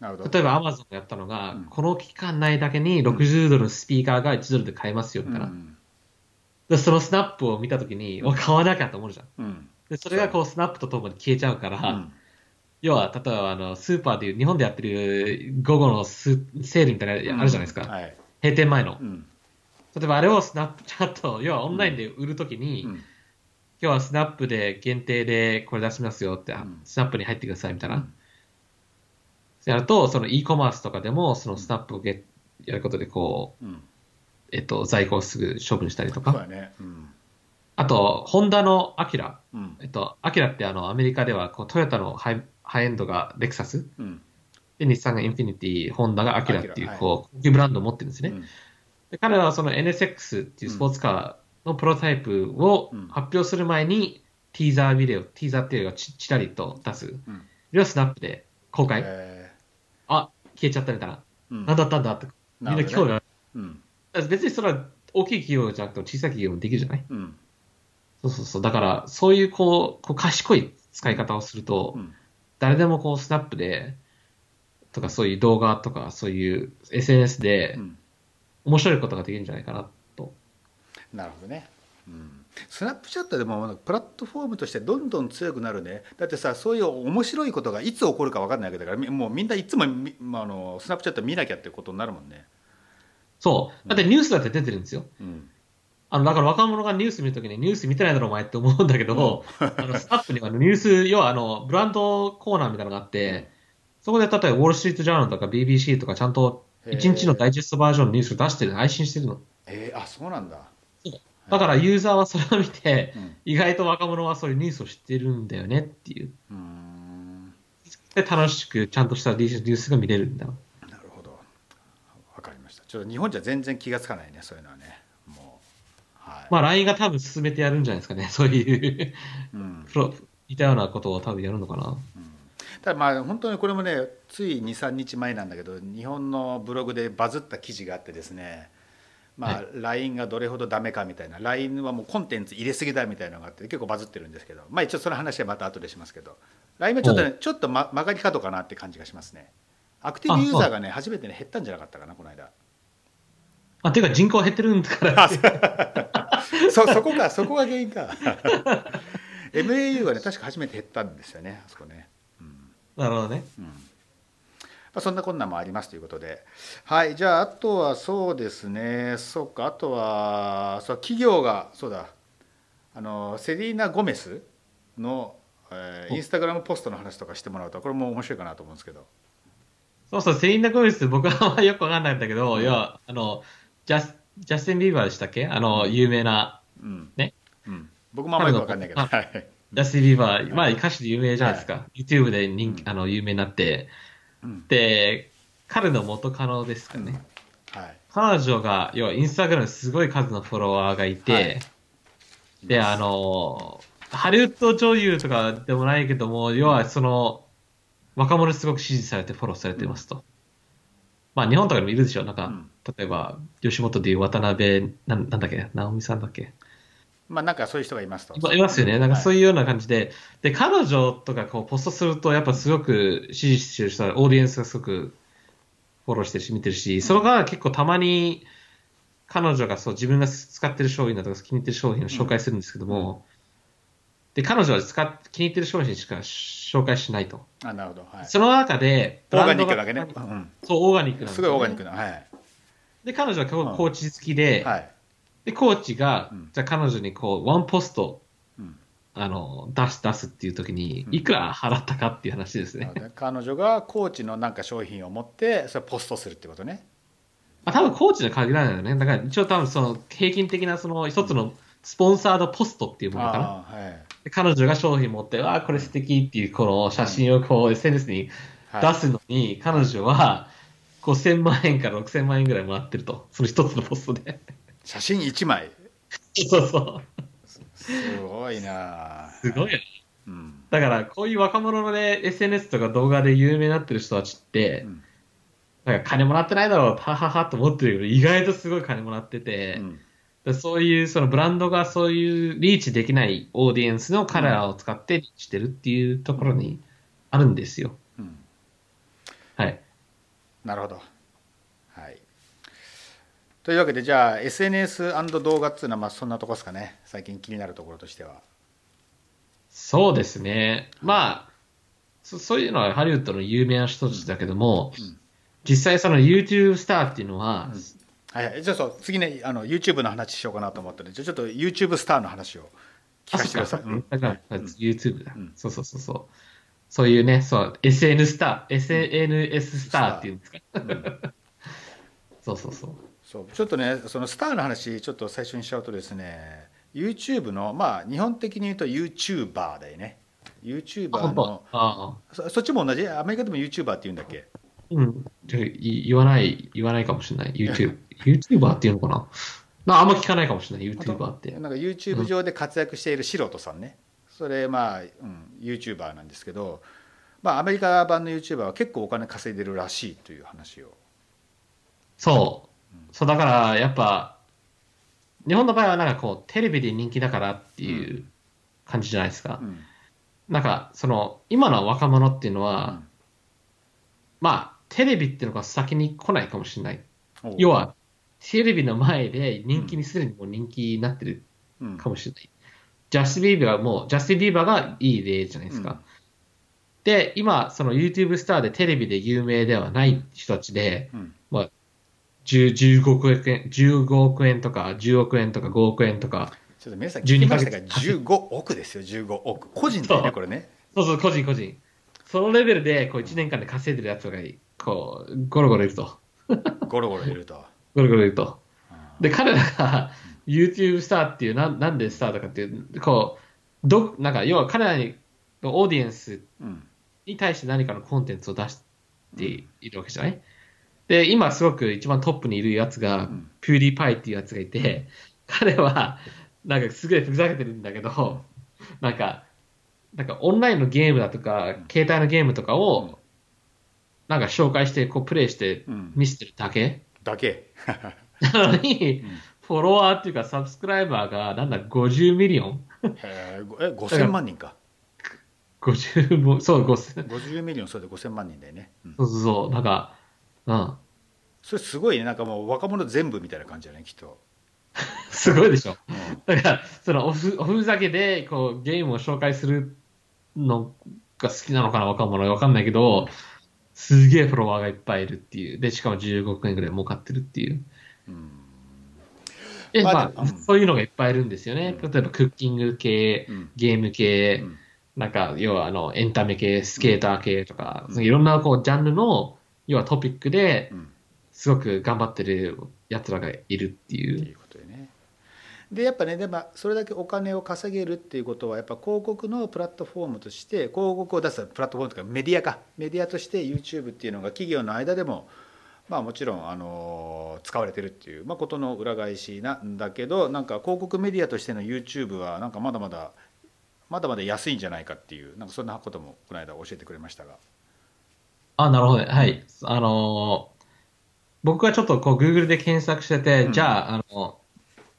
Speaker 1: なるほど。
Speaker 2: 例えば Amazon がやったのが、
Speaker 1: うん。
Speaker 2: この期間内だけに60ドルのスピーカーが1ドルで買えますよ、みたいな。
Speaker 1: うん。
Speaker 2: で、そのスナップを見たときに、
Speaker 1: うん。
Speaker 2: お買わなきゃと思うじゃん。
Speaker 1: うん。
Speaker 2: で、それがこう、スナップとともに消えちゃうから、
Speaker 1: うん。
Speaker 2: 要は、例えば、あの、スーパーでいう、日本でやってる午後のスセールみたいなのあるじゃないですか。
Speaker 1: はい。
Speaker 2: 閉店前の。
Speaker 1: う。ん。
Speaker 2: 例えば、あれをスナップチャット、要はオンラインで売るときに、
Speaker 1: うん
Speaker 2: 今日はスナップで限定でこれ出しますよって、
Speaker 1: うん
Speaker 2: スナップに入ってくださいみたいな。
Speaker 1: うん
Speaker 2: やると、その e コマースとかでも、そのスナップをゲやることで、こう、
Speaker 1: うん
Speaker 2: えっと、在庫をすぐ処分したりとか。
Speaker 1: ねうん
Speaker 2: あと、ホンダのアキラ。
Speaker 1: うん
Speaker 2: えっと、アキラってあの、アメリカでは、こう、トヨタのハイハイエンドがレクサス。
Speaker 1: うん
Speaker 2: で、日産がインフィニティ、ホンダがアキラっていう、こう、高級ブランドを持ってるんですね。
Speaker 1: うん
Speaker 2: で彼らはその NSX っていうスポーツカーのプロタイプを
Speaker 1: うん
Speaker 2: 発表する前に、ティーザービデオ、ティーザーっていうのがちちらりと出す。
Speaker 1: うん
Speaker 2: それをスナップで公開。
Speaker 1: え
Speaker 2: あ、消えちゃったみたいな。なんだったんだって。みんな興味がある。
Speaker 1: うん
Speaker 2: 別にそれは大きい企業じゃなくても小さい企業もできるじゃない？
Speaker 1: うん
Speaker 2: そうそうそう。だから、そういうこう、こう賢い使い方をすると、
Speaker 1: うん
Speaker 2: 誰でもこう、スナップで、とかそういう動画とか、そういう SNS で
Speaker 1: うん
Speaker 2: 面白いことができるんじゃないかなと。
Speaker 1: なるほどね、うん、スナップチャットでもプラットフォームとしてどんどん強くなるね。だってさそういう面白いことがいつ起こるか分かんないわけだからみもうみんないつもみ、まあ、あのスナップチャット見なきゃってことになるもんね、
Speaker 2: そう。だってニュースだって出てるんですよ。
Speaker 1: うん、
Speaker 2: あの、だから若者がニュース見るときにニュース見てないだろお前って思うんだけど、あの、スタッフにはニュース、要はあの、ブランドコーナーみたいなのがあって、そこで例えばウォール・ストリート・ジャーナルとか BBC とかちゃんと
Speaker 1: へー
Speaker 2: 1日のダイジェストバージョンのニュースを出してる、配信してるの。
Speaker 1: えー、あそうなんだ、
Speaker 2: だからユーザーはそれを見て、
Speaker 1: うん
Speaker 2: 意外と若者はそういうニュースを知ってるんだよねっていう。
Speaker 1: うーん
Speaker 2: で、楽しくちゃんとしたニュースが見れるんだ。
Speaker 1: なるほど分かりましたちょっと日本じゃ全然気がつかないねそういうのはねもうはい、
Speaker 2: まあ LINE が多分進めてやるんじゃないですかね。そういう
Speaker 1: うん
Speaker 2: プロ、似たようなことを多分やるのかな。
Speaker 1: ただまあ本当にこれもねつい23日前なんだけど日本のブログでバズった記事があってですねまあ
Speaker 2: は
Speaker 1: LINE がどれほどダメかみたいな LINE はもうコンテンツ入れすぎだみたいなのがあって結構バズってるんですけどまあ一応その話はまた後でしますけど LINE はちょっとねちょっと、ま、曲がり角かなって感じがしますね。アクティブユーザーがね初めてね減ったんじゃなかったかなこの間。
Speaker 2: あ、ていうか人口減ってるんだから。
Speaker 1: そ そこかそこが原因か。MAU がね確か初めて減ったんですよねあそこね。
Speaker 2: なるほどね。
Speaker 1: うんまあ、そんな困難もありますということで、はい、じゃあ、あとはそうですね、そうか、あとは、そう企業が、そうだ、あのセリーナ・ゴメスの、えー
Speaker 2: お。
Speaker 1: インスタグラムポストの話とかしてもらうと、これも面白いかなと思うんですけど、
Speaker 2: そうそう、セリーナ・ゴメス、僕はよくわかんないんだけど、
Speaker 1: うん。
Speaker 2: 要は、あの、ジャス、ジャスティン・ビーバーでしたっけ？あの、有名な、
Speaker 1: うん。
Speaker 2: ね。
Speaker 1: うん、僕もあんまりわかんないけど、
Speaker 2: あ
Speaker 1: はい
Speaker 2: ジャスティン・ビーバー、まあ、歌手で有名じゃないですか。YouTube で人気、
Speaker 1: うん。
Speaker 2: あの、有名になって、
Speaker 1: うん
Speaker 2: で、彼の元カノですかね。
Speaker 1: はい
Speaker 2: 彼女が、要は、インスタグラムすごい数のフォロワーがいて、
Speaker 1: はい
Speaker 2: で、あの、ハリウッド女優とかでもないけども、要はその、若者にすごく支持されてフォローされてますと。まあ日本とかにもいるでしょ。なんか、
Speaker 1: うん
Speaker 2: 例えば、吉本でいう渡辺、なんなんだっけ、直美さんだっけ。
Speaker 1: まあ、なんかそういう人がいますと。
Speaker 2: いますよね。なんかそう
Speaker 1: い
Speaker 2: いうような感じで、で、彼女とかこうポストすると、やっぱすごく支持してる人は、オーディエンスがすごくフォローしてるし、見てるし、それが結構たまに、彼女がそう自分が使ってる商品だとか気に入ってる商品を紹介するんですけども、で、彼女は使っ気に入ってる商品しか紹介しないと。
Speaker 1: あなるほど、はい、
Speaker 2: その中で、
Speaker 1: オーガニックだけね、うん
Speaker 2: そう、オーガニックなんですね。
Speaker 1: ごいオーガニックな、はい、
Speaker 2: で、彼女は
Speaker 1: うん。
Speaker 2: コーチ好きで、
Speaker 1: はい
Speaker 2: で、コーチが、
Speaker 1: うん
Speaker 2: じゃあ彼女にこう、ワンポスト、
Speaker 1: うん
Speaker 2: あの、出す、出すっていう時に
Speaker 1: う、ん
Speaker 2: いくら払ったかっていう話ですね。
Speaker 1: 彼女がコーチのなんか商品を持ってそれをポストするってことね
Speaker 2: まあ、多分コーチには限らないよね。だから一応多分その平均的なその一つのスポンサードポストっていうものかな。
Speaker 1: はい
Speaker 2: で彼女が商品持って、ああ、これ素敵っていうこの写真をこう SNS に
Speaker 1: はい
Speaker 2: 出すのに、彼女は5000万円から6000万円ぐらいもらってると。その一つのポストで。
Speaker 1: 写真1枚
Speaker 2: そうそう。
Speaker 1: すごいな
Speaker 2: すごいよね。
Speaker 1: うん
Speaker 2: だからこういう若者のね、SNS とか動画で有名になってる人たちって、
Speaker 1: うん
Speaker 2: なんか金もらってないだろう、はははと思ってるけど、意外とすごい金もらってて、
Speaker 1: うん
Speaker 2: でそういう、そのブランドがそういうリーチできないオーディエンスのカラーを使ってリーチしてるっていうところにあるんですよ。
Speaker 1: うん
Speaker 2: はい。
Speaker 1: なるほど。はい。というわけでじゃあ SNS& 動画っていうのはまあそんなとこですかね最近気になるところとしては。
Speaker 2: そうですね。まあ、そそういうのはハリウッドの有名な人たちだけども、
Speaker 1: うん
Speaker 2: 実際その YouTube スターっていうのは、
Speaker 1: はいはい、じゃあそう次ねあの YouTube の話しようかなと思ったのでじゃあちょっと YouTube スターの話を聞かせてください。
Speaker 2: だから、YouTube だ、
Speaker 1: うん
Speaker 2: そうそうそうそう。そういうね、そう、SN スター、SNS スターっていうんですか。そうそうそう。
Speaker 1: そうちょっとねそのスターの話ちょっと最初にしちゃうとですね YouTube のまあ日本的に言うと YouTuber だよね YouTuber の
Speaker 2: ああ。
Speaker 1: そそっちも同じ？アメリカでも YouTuber って言うんだっけ？
Speaker 2: うん。言わない、言わないかもしれない。YouTube。YouTuber っていうのかな？なあんま聞かないかもしれない、YouTuber って。
Speaker 1: なんか YouTube 上で活躍している素人さんね、それまあ、うん、YouTuber なんですけど、まあ、アメリカ版の YouTuber は結構お金稼いでるらしいという話を
Speaker 2: そう。そう、だから、やっぱ、日本の場合はなんかこう、テレビで人気だからっていう感じじゃないですか。
Speaker 1: うん。
Speaker 2: なんか、その、今の若者っていうのは、
Speaker 1: うん。
Speaker 2: まあ、テレビっていうのが先に来ないかもしれない。要は、テレビの前で人気にすでにもう人気になってる
Speaker 1: うん。
Speaker 2: かもしれない。ジャスティン・ビーバーがもう、ジャスティン・ビーバーがいい例じゃないですか。
Speaker 1: うん。
Speaker 2: で、今、その YouTube スターでテレビで有名ではない人たちで、
Speaker 1: うん。
Speaker 2: まあ、10 15億円、15億円とか、10億円とか5億円とか、
Speaker 1: ちょっと皆さん聞きましたが
Speaker 2: 12ヶ月。
Speaker 1: 15億ですよ15億。個人だよねこれね。
Speaker 2: そうそう、個人個人。そのレベルで、こう1年間で稼いでるやつが、こう、ゴロゴロいると。
Speaker 1: ゴロゴロいると。
Speaker 2: ゴロゴロいると。
Speaker 1: あ
Speaker 2: で、彼らが YouTube スターっていう、なんなんでスターだかっていう、こう、ど、なんか、要は彼らに、オーディエンス
Speaker 1: うん。
Speaker 2: に対して何かのコンテンツを出しているわけじゃない？で、今すごく一番トップにいるやつが、
Speaker 1: うん。
Speaker 2: ピューディーパイっていうやつがいて、彼は、なんかすごいふざけてるんだけど、なんか、なんかオンラインのゲームだとか、携帯のゲームとか
Speaker 1: うん。
Speaker 2: を、なんか紹介して、こうプレイして
Speaker 1: うん。
Speaker 2: 見せてるだけ。
Speaker 1: だけ。
Speaker 2: なのに、
Speaker 1: うん。
Speaker 2: フォロワーっていうか subscriber が、なんだ、50
Speaker 1: million？え5000万人か
Speaker 2: ?50 も、そう、5000。
Speaker 1: 50 million そうで5000万人だよね、うん。
Speaker 2: そうそうそう、なんか、うん。
Speaker 1: それすごいね。なんかもう若者全部みたいな感じだねきっと、
Speaker 2: すごいでしょ。
Speaker 1: うん。
Speaker 2: だから、そのおふ、おふざけで、こう、ゲームを紹介するのが好きなのかな、若者はわかんないけど、すげえフォロワーがいっぱいいるっていう。で、しかも15億円ぐらい儲かってるっていう。
Speaker 1: うん。
Speaker 2: で、
Speaker 1: まあ
Speaker 2: そういうのがいっぱいいるんですよね。
Speaker 1: うん。
Speaker 2: 例えば、クッキング系、
Speaker 1: うん。
Speaker 2: ゲーム系、
Speaker 1: うん。
Speaker 2: なんか、要は、あの、エンタメ系、スケーター系とか、
Speaker 1: うん。
Speaker 2: いろんな、こう、ジャンルの、要はトピックで
Speaker 1: う、ん
Speaker 2: すごく頑張ってる奴らがいるってい。
Speaker 1: っていううことでね。でやっぱねでもそれだけお金を稼げるっていうことはやっぱ広告のプラットフォームとして広告を出すプラットフォームというかメディアかメディアとして YouTube っていうのが企業の間でもまあもちろんあの使われてるっていう、まあ、ことの裏返しなんだけどなんか広告メディアとしての YouTube はなんかまだまだまだまだ安いんじゃないかっていうなんかそんなこともこの間教えてくれましたが。
Speaker 2: あ、なるほどね。はい。あのー僕はちょっとこう Google で検索してて、
Speaker 1: うん。
Speaker 2: じゃあ、あの、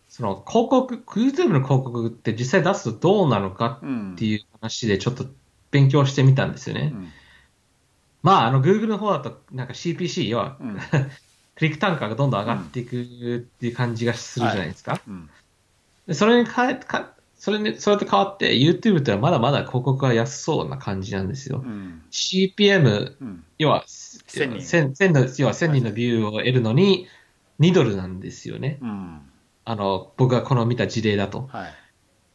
Speaker 2: その広告、YouTube の広告って実際出すとどうなのか
Speaker 1: うん
Speaker 2: っていう話でちょっと勉強してみたんですよね。
Speaker 1: うん。
Speaker 2: まあ、あの Google の方だとなんか CPC、要は
Speaker 1: うん。
Speaker 2: クリック単価がどんどん上がっていくっていう感じがするじゃないですか。
Speaker 1: うん。
Speaker 2: でそれに変え、かそれに、それと変わって YouTube ってのはまだまだ広告が安そうな感じなんですよ。
Speaker 1: うん。
Speaker 2: CPM
Speaker 1: うん。
Speaker 2: 要は、
Speaker 1: 1000人。
Speaker 2: 千千の、要は1000人のビューを得るのに、2ドルなんですよね。
Speaker 1: うん。
Speaker 2: あの、僕がこの見た事例だと。
Speaker 1: はい。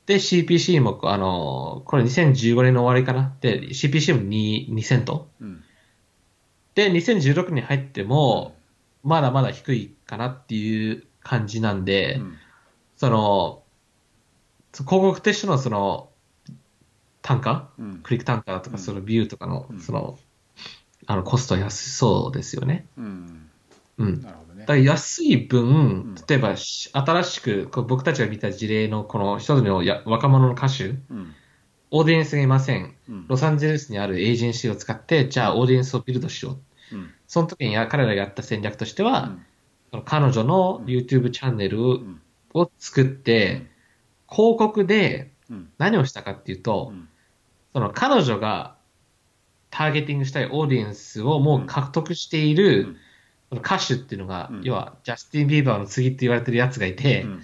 Speaker 2: で、CPC も、あの、これ2015年の終わりかな。で、CPC も2、2セント。
Speaker 1: うん。
Speaker 2: で、2016年に入っても、まだまだ低いかなっていう感じなんで、
Speaker 1: うん。
Speaker 2: その、広告としてのその、単価？
Speaker 1: うん。
Speaker 2: クリック単価とか、
Speaker 1: うん。
Speaker 2: そのビューとかの
Speaker 1: うん、
Speaker 2: その、あの、コストは安そうですよね。
Speaker 1: うん。
Speaker 2: うん。
Speaker 1: なるほどね。
Speaker 2: だから安い分
Speaker 1: ん、
Speaker 2: 例えばし新しく僕たちが見た事例のこの一つのや若者の歌手、
Speaker 1: うん。
Speaker 2: オーディエンスがいません。
Speaker 1: うん。
Speaker 2: ロサンゼルスにあるエージェンシーを使って、じゃあオーディエンスをビルドしよう。
Speaker 1: うん。
Speaker 2: その時にや彼らがやった戦略としては、
Speaker 1: うん。
Speaker 2: 彼女の YouTube チャンネル
Speaker 1: ん。
Speaker 2: を作って、広告で
Speaker 1: うん。
Speaker 2: 何をしたかっていうと、
Speaker 1: うん。
Speaker 2: その彼女がターゲティングしたいオーディエンスをもう獲得している、歌手っていうのが、
Speaker 1: うん。
Speaker 2: 要はジャスティン・ビーバーの次って言われてるやつがいて、
Speaker 1: うん。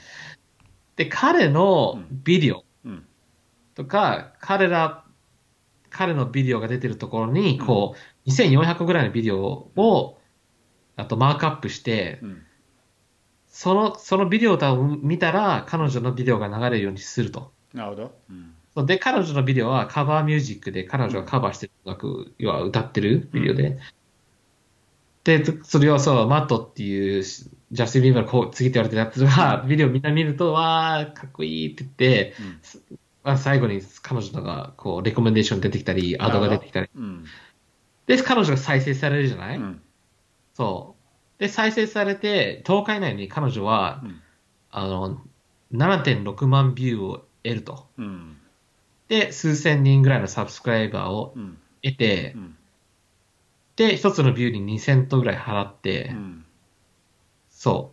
Speaker 2: で、彼のビデオ
Speaker 1: うん。
Speaker 2: とか、彼ら、彼のビデオが出てるところに、こう、2400個ぐらいのビデオを、あとマークアップして、
Speaker 1: うん。
Speaker 2: その、そのビデオを見たら、彼女のビデオが流れるようにすると。
Speaker 1: なるほど、うん
Speaker 2: で、彼女のビデオはカバーミュージックで彼女がカバーしてる音楽、要は歌ってるビデオで。で、それをそう、マットっていう、ジャスティン・ビーバーのこう次って言われてるやつが、ビデオみんな見ると、わー、かっこいいって言って、まあ、最後に彼女のが、こう、レコメンデーション出てきたり、アドが出てきたり。
Speaker 1: うん。
Speaker 2: で、彼女が再生されるじゃない、
Speaker 1: うん。
Speaker 2: そう。で、再生されて、10日以内に彼女は、
Speaker 1: うん。
Speaker 2: あの、7.6万ビューを得ると。
Speaker 1: うん
Speaker 2: で、数千人ぐらいのサブスクライバーを
Speaker 1: うん。
Speaker 2: 得て
Speaker 1: う、ん。
Speaker 2: で、一つのビューに2000トぐらい払って、
Speaker 1: うん。
Speaker 2: そ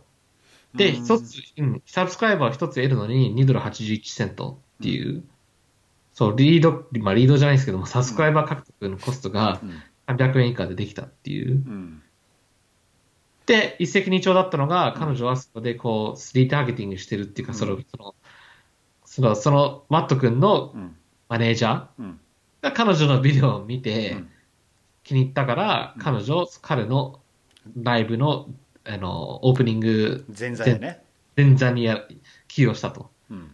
Speaker 2: う。で、
Speaker 1: うん。
Speaker 2: 一つ、うん、サブスクライバーを一つ得るのに2ドル81セントっていう、そう、リード、まあリードじゃないですけども、サブスクライバー獲得のコストが
Speaker 1: うん。
Speaker 2: 300円以下でできたっていう。
Speaker 1: うん。
Speaker 2: で、一石二鳥だったのが、彼女はそこでこう、リターゲティングしてるっていうか、
Speaker 1: うん。
Speaker 2: その、その、その、その、マット君の
Speaker 1: うん
Speaker 2: マネージャー。
Speaker 1: うん。
Speaker 2: が彼女のビデオを見て
Speaker 1: うん、
Speaker 2: 気に入ったから、
Speaker 1: うん。
Speaker 2: 彼女、彼のライブの、あの、オープニング
Speaker 1: 前座でね。
Speaker 2: 前座にや起用したと。
Speaker 1: うん。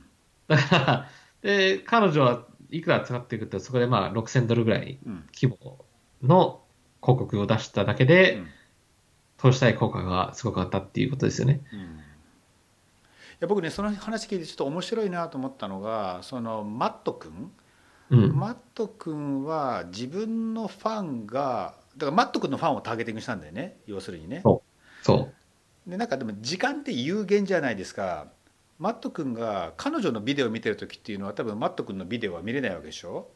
Speaker 2: だから、で、彼女はいくら使っていくと、そこでまあ6000ドルぐらい
Speaker 1: うん。
Speaker 2: 規模の広告を出しただけで、
Speaker 1: うん。
Speaker 2: 投資対効果がすごかったっていうことですよね。
Speaker 1: うん。いや僕ねその話聞いてちょっと面白いなと思ったのがそのマット君
Speaker 2: うん。
Speaker 1: マット君は自分のファンがだからマット君のファンをターゲティングしたんだよね。要するにね。
Speaker 2: そう。
Speaker 1: でなんかでも時間って有限じゃないですか。マット君が彼女のビデオを見てる時っていうのは多分マット君のビデオは見れないわけでしょ。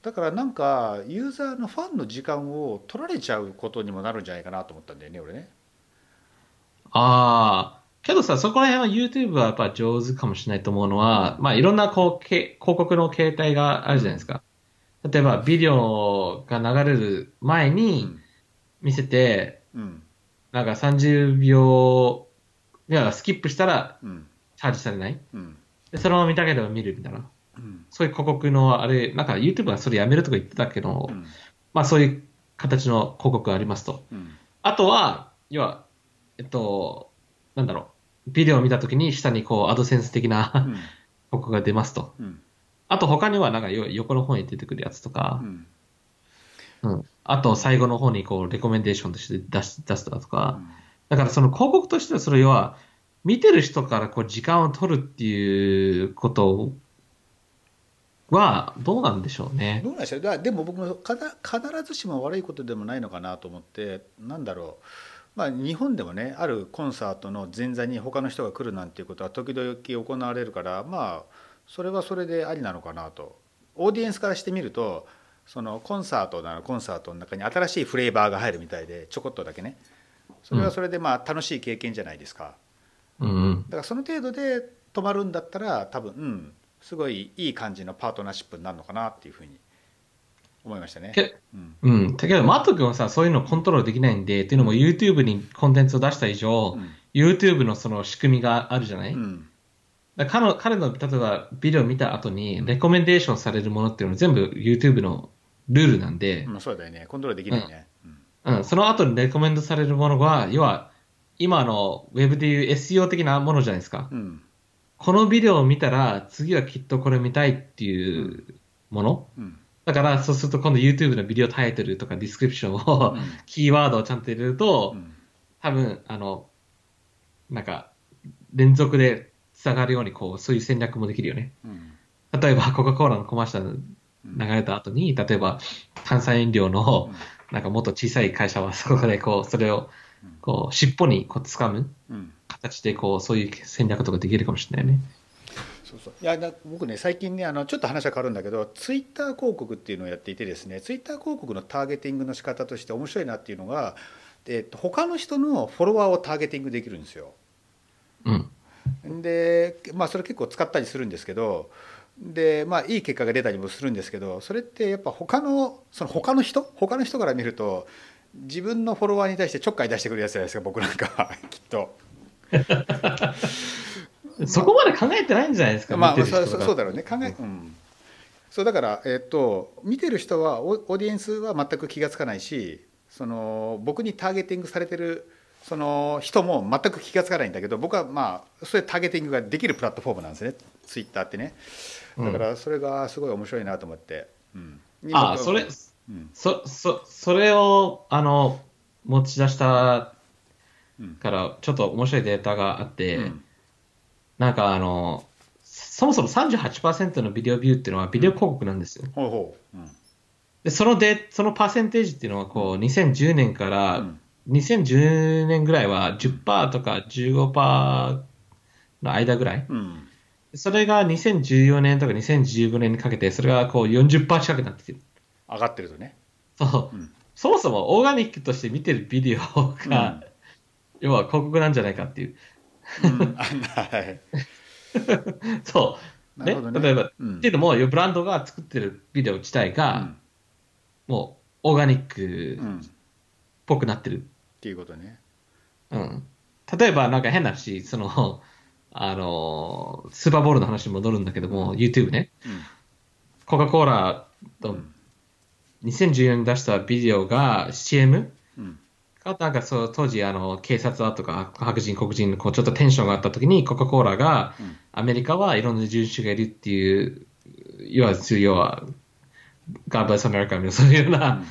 Speaker 1: だからなんかユーザーのファンの時間を取られちゃうことにもなるんじゃないかなと思ったんだよね俺ね。
Speaker 2: ああ、けどさ、そこら辺は YouTube はやっぱ上手かもしれないと思うのは、まあいろんなこうけ広告の形態があるじゃないですか。例えばビデオが流れる前
Speaker 1: う
Speaker 2: に
Speaker 1: ん
Speaker 2: 見せて、
Speaker 1: うん
Speaker 2: なんか30秒、いや、スキップしたら
Speaker 1: うん
Speaker 2: チャージされない？
Speaker 1: うん
Speaker 2: で、そのまま見たければ見るみたいな。
Speaker 1: うん
Speaker 2: そういう広告のあれ、なんか YouTube がそれやめるとか言ってたけど、
Speaker 1: うん
Speaker 2: まあそういう形の広告がありますと。
Speaker 1: うん
Speaker 2: あとは、要は、えっと、なんだろう、ビデオを見たときに下にこうアドセンス的な
Speaker 1: うん。
Speaker 2: 広告が出ますと。
Speaker 1: うん。
Speaker 2: あと他にはなんかよ横の方に出てくるやつとか。
Speaker 1: う、ん。
Speaker 2: うん。あと最後の方にこうレコメンデーションとして出し出すとかだからその広告としてはそれは、見てる人からこう時間を取るっていうことはどうなんでしょうね。
Speaker 1: どうなんでしょう。でも僕も必ずしも悪いことでもないのかなと思ってなんだろうまあ日本でもねあるコンサートの前座に他の人が来るなんていうことは時々行われるからまあそれはそれでありなのかなとオーディエンスからしてみるとそのコンサートならコンサートの中に新しいフレーバーが入るみたいでちょこっとだけねそれはそれでまあ楽しい経験じゃないですか。
Speaker 2: うんうん。
Speaker 1: だからその程度で止まるんだったら多分うんすごいいい感じのパートナーシップになるのかなっていうふうに思いましたね。
Speaker 2: け
Speaker 1: うん
Speaker 2: うん。だけど、マット君はさ、そういうのコントロールできないんで、っていうのも YouTube にコンテンツを出した以上、
Speaker 1: うん
Speaker 2: YouTube のその仕組みがあるじゃない、
Speaker 1: うん
Speaker 2: 彼の、彼の、例えばビデオを見た後に、 recommendation されるものっていうのは全部 YouTube のルールなんで、
Speaker 1: まあ、そうだよねコントロールできないね。うん
Speaker 2: うん、その後に recommend されるものは、要は、今のウェブでいう SEO 的なものじゃないですか。
Speaker 1: うん
Speaker 2: このビデオを見たら、次はきっとこれ見たいっていうもの？
Speaker 1: うん
Speaker 2: だから、そうすると今度 YouTube のビデオタイトルとか description を、
Speaker 1: うん。
Speaker 2: キーワードをちゃんと入れると、
Speaker 1: うん。
Speaker 2: 多分、あの、なんか、連続で繋がるように、こう、そういう戦略もできるよね。
Speaker 1: うん。
Speaker 2: 例えば、コカ・コーラのコマーシャル流れた後に、例えば、炭酸飲料の、なんかもっと小さい会社はそこで、こう、それを、こう、尻尾にこう掴む
Speaker 1: うん。
Speaker 2: 形で、こう、そういう戦略とかできるかもしれないよね。
Speaker 1: そうそういやだ僕ね最近ねあのちょっと話は変わるんだけどツイッター広告っていうのをやっていてですねツイッター広告のターゲティングの仕方として面白いなっていうのが、えっと他の人のフォロワーをターゲティングできるんですよ。
Speaker 2: うん。
Speaker 1: でまあそれ結構使ったりするんですけどでまあいい結果が出たりもするんですけどそれってやっぱ他のその他の人？他の人から見ると自分のフォロワーに対してちょっかい出してくるやつじゃないですか僕なんかはきっと。
Speaker 2: そこまで考えてないんじゃないですか、
Speaker 1: まあそうそうだろうね。考え、うん、そうだから、えっと見てる人はオオーディエンスは全く気が付かないしその僕にターゲティングされてるその人も全く気が付かないんだけど僕はまあそういうターゲティングができるプラットフォームなんですね。ツイッターってね。だからそれがすごい面白いなと思って、うん、
Speaker 2: あそれ、
Speaker 1: うん。
Speaker 2: そ、そ、それを、あの、持ち出した
Speaker 1: うん。
Speaker 2: から、ちょっと面白いデータがあって、
Speaker 1: うん
Speaker 2: なんかあの、そもそも38%のビデオビューっていうのはビデオ広告なんですよ。
Speaker 1: ほうほう、うん
Speaker 2: で、そので、そのパーセンテージっていうのは、こう、2010年から、
Speaker 1: うん
Speaker 2: 2010年ぐらいは10%とか15%の間ぐらい。
Speaker 1: うん
Speaker 2: それが2014年とか2015年にかけて、それがこう40%近くなってきてる。
Speaker 1: 上がってるとね、
Speaker 2: そう。
Speaker 1: うん
Speaker 2: そもそもオーガニックとして見てるビデオが、
Speaker 1: うん
Speaker 2: 要は広告なんじゃないかっていう。
Speaker 1: うんあ はい
Speaker 2: そう。ね
Speaker 1: ね
Speaker 2: 例えば、
Speaker 1: うん
Speaker 2: っていうのも、ブランドが作ってるビデオ自体
Speaker 1: う
Speaker 2: が、
Speaker 1: ん
Speaker 2: もう、オーガニッ
Speaker 1: う
Speaker 2: クっぽくなってる。
Speaker 1: ていうことね
Speaker 2: うん。例えば、なんか変な話、その、あの、スーパーボールの話に戻るんだけども、YouTube ね。
Speaker 1: うん
Speaker 2: コカ・コーラと
Speaker 1: うん
Speaker 2: 2014年に出したビデオが CM?
Speaker 1: うん
Speaker 2: がなんかそう当時あの警察だとか白人黒人のこうちょっとテンションがあった時にコカ・コーラが
Speaker 1: うん。
Speaker 2: アメリカはいろんな人種がいるっていう要は要は God bless America みたいなそういうような、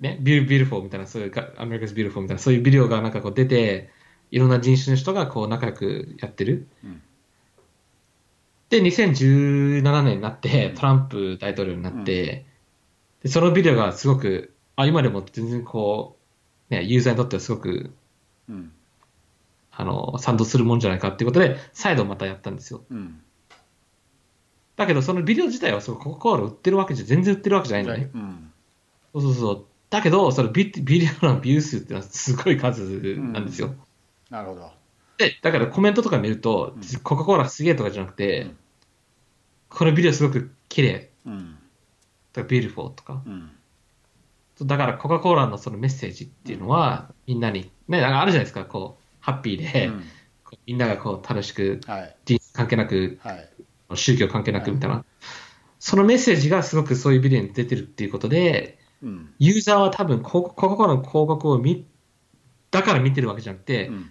Speaker 2: ね、 beau beautiful みたいなそういう America's beautiful みたいなそういうビデオがなんかこう出ていろんな人種の人がこう仲良くやってる。
Speaker 1: うん。
Speaker 2: で、2017年になって、トランプ大統領になって、でそのビデオがすごく、あ、今でも全然こう、ね、ユーザーにとってはすごく、
Speaker 1: うん。
Speaker 2: あの、賛同するもんじゃないかっていうことで、再度またやったんですよ。
Speaker 1: うん。
Speaker 2: だけど、そのビデオ自体は、そのコカ・コーラ売ってるわけじゃ、全然売ってるわけじゃないのね。
Speaker 1: うん。
Speaker 2: そうそうそう。だけど、そのビビデオのビュー数っていうのはすごい数なんですよ。
Speaker 1: なるほど。
Speaker 2: で、だからコメントとか見ると、
Speaker 1: うん。
Speaker 2: コカ・コーラすげえとかじゃなくて、
Speaker 1: うん。
Speaker 2: このビデオすごく綺麗。
Speaker 1: うん。
Speaker 2: とか、 beautiful とか、
Speaker 1: うん
Speaker 2: だからコカ・コーラのそのメッセージっていうのは、みんなに、ね、なんかあるじゃないですか、こう、ハッピーで、
Speaker 1: うん。
Speaker 2: みんながこう楽しく、
Speaker 1: はい。
Speaker 2: 人種関係なく、
Speaker 1: はい。
Speaker 2: 宗教関係なくみたいな、そのメッセージがすごくそういうビデオに出てるっていうことで、
Speaker 1: うん。
Speaker 2: ユーザーは多分コカ・コーラの広告を見、だから見てるわけじゃなくて、
Speaker 1: うん。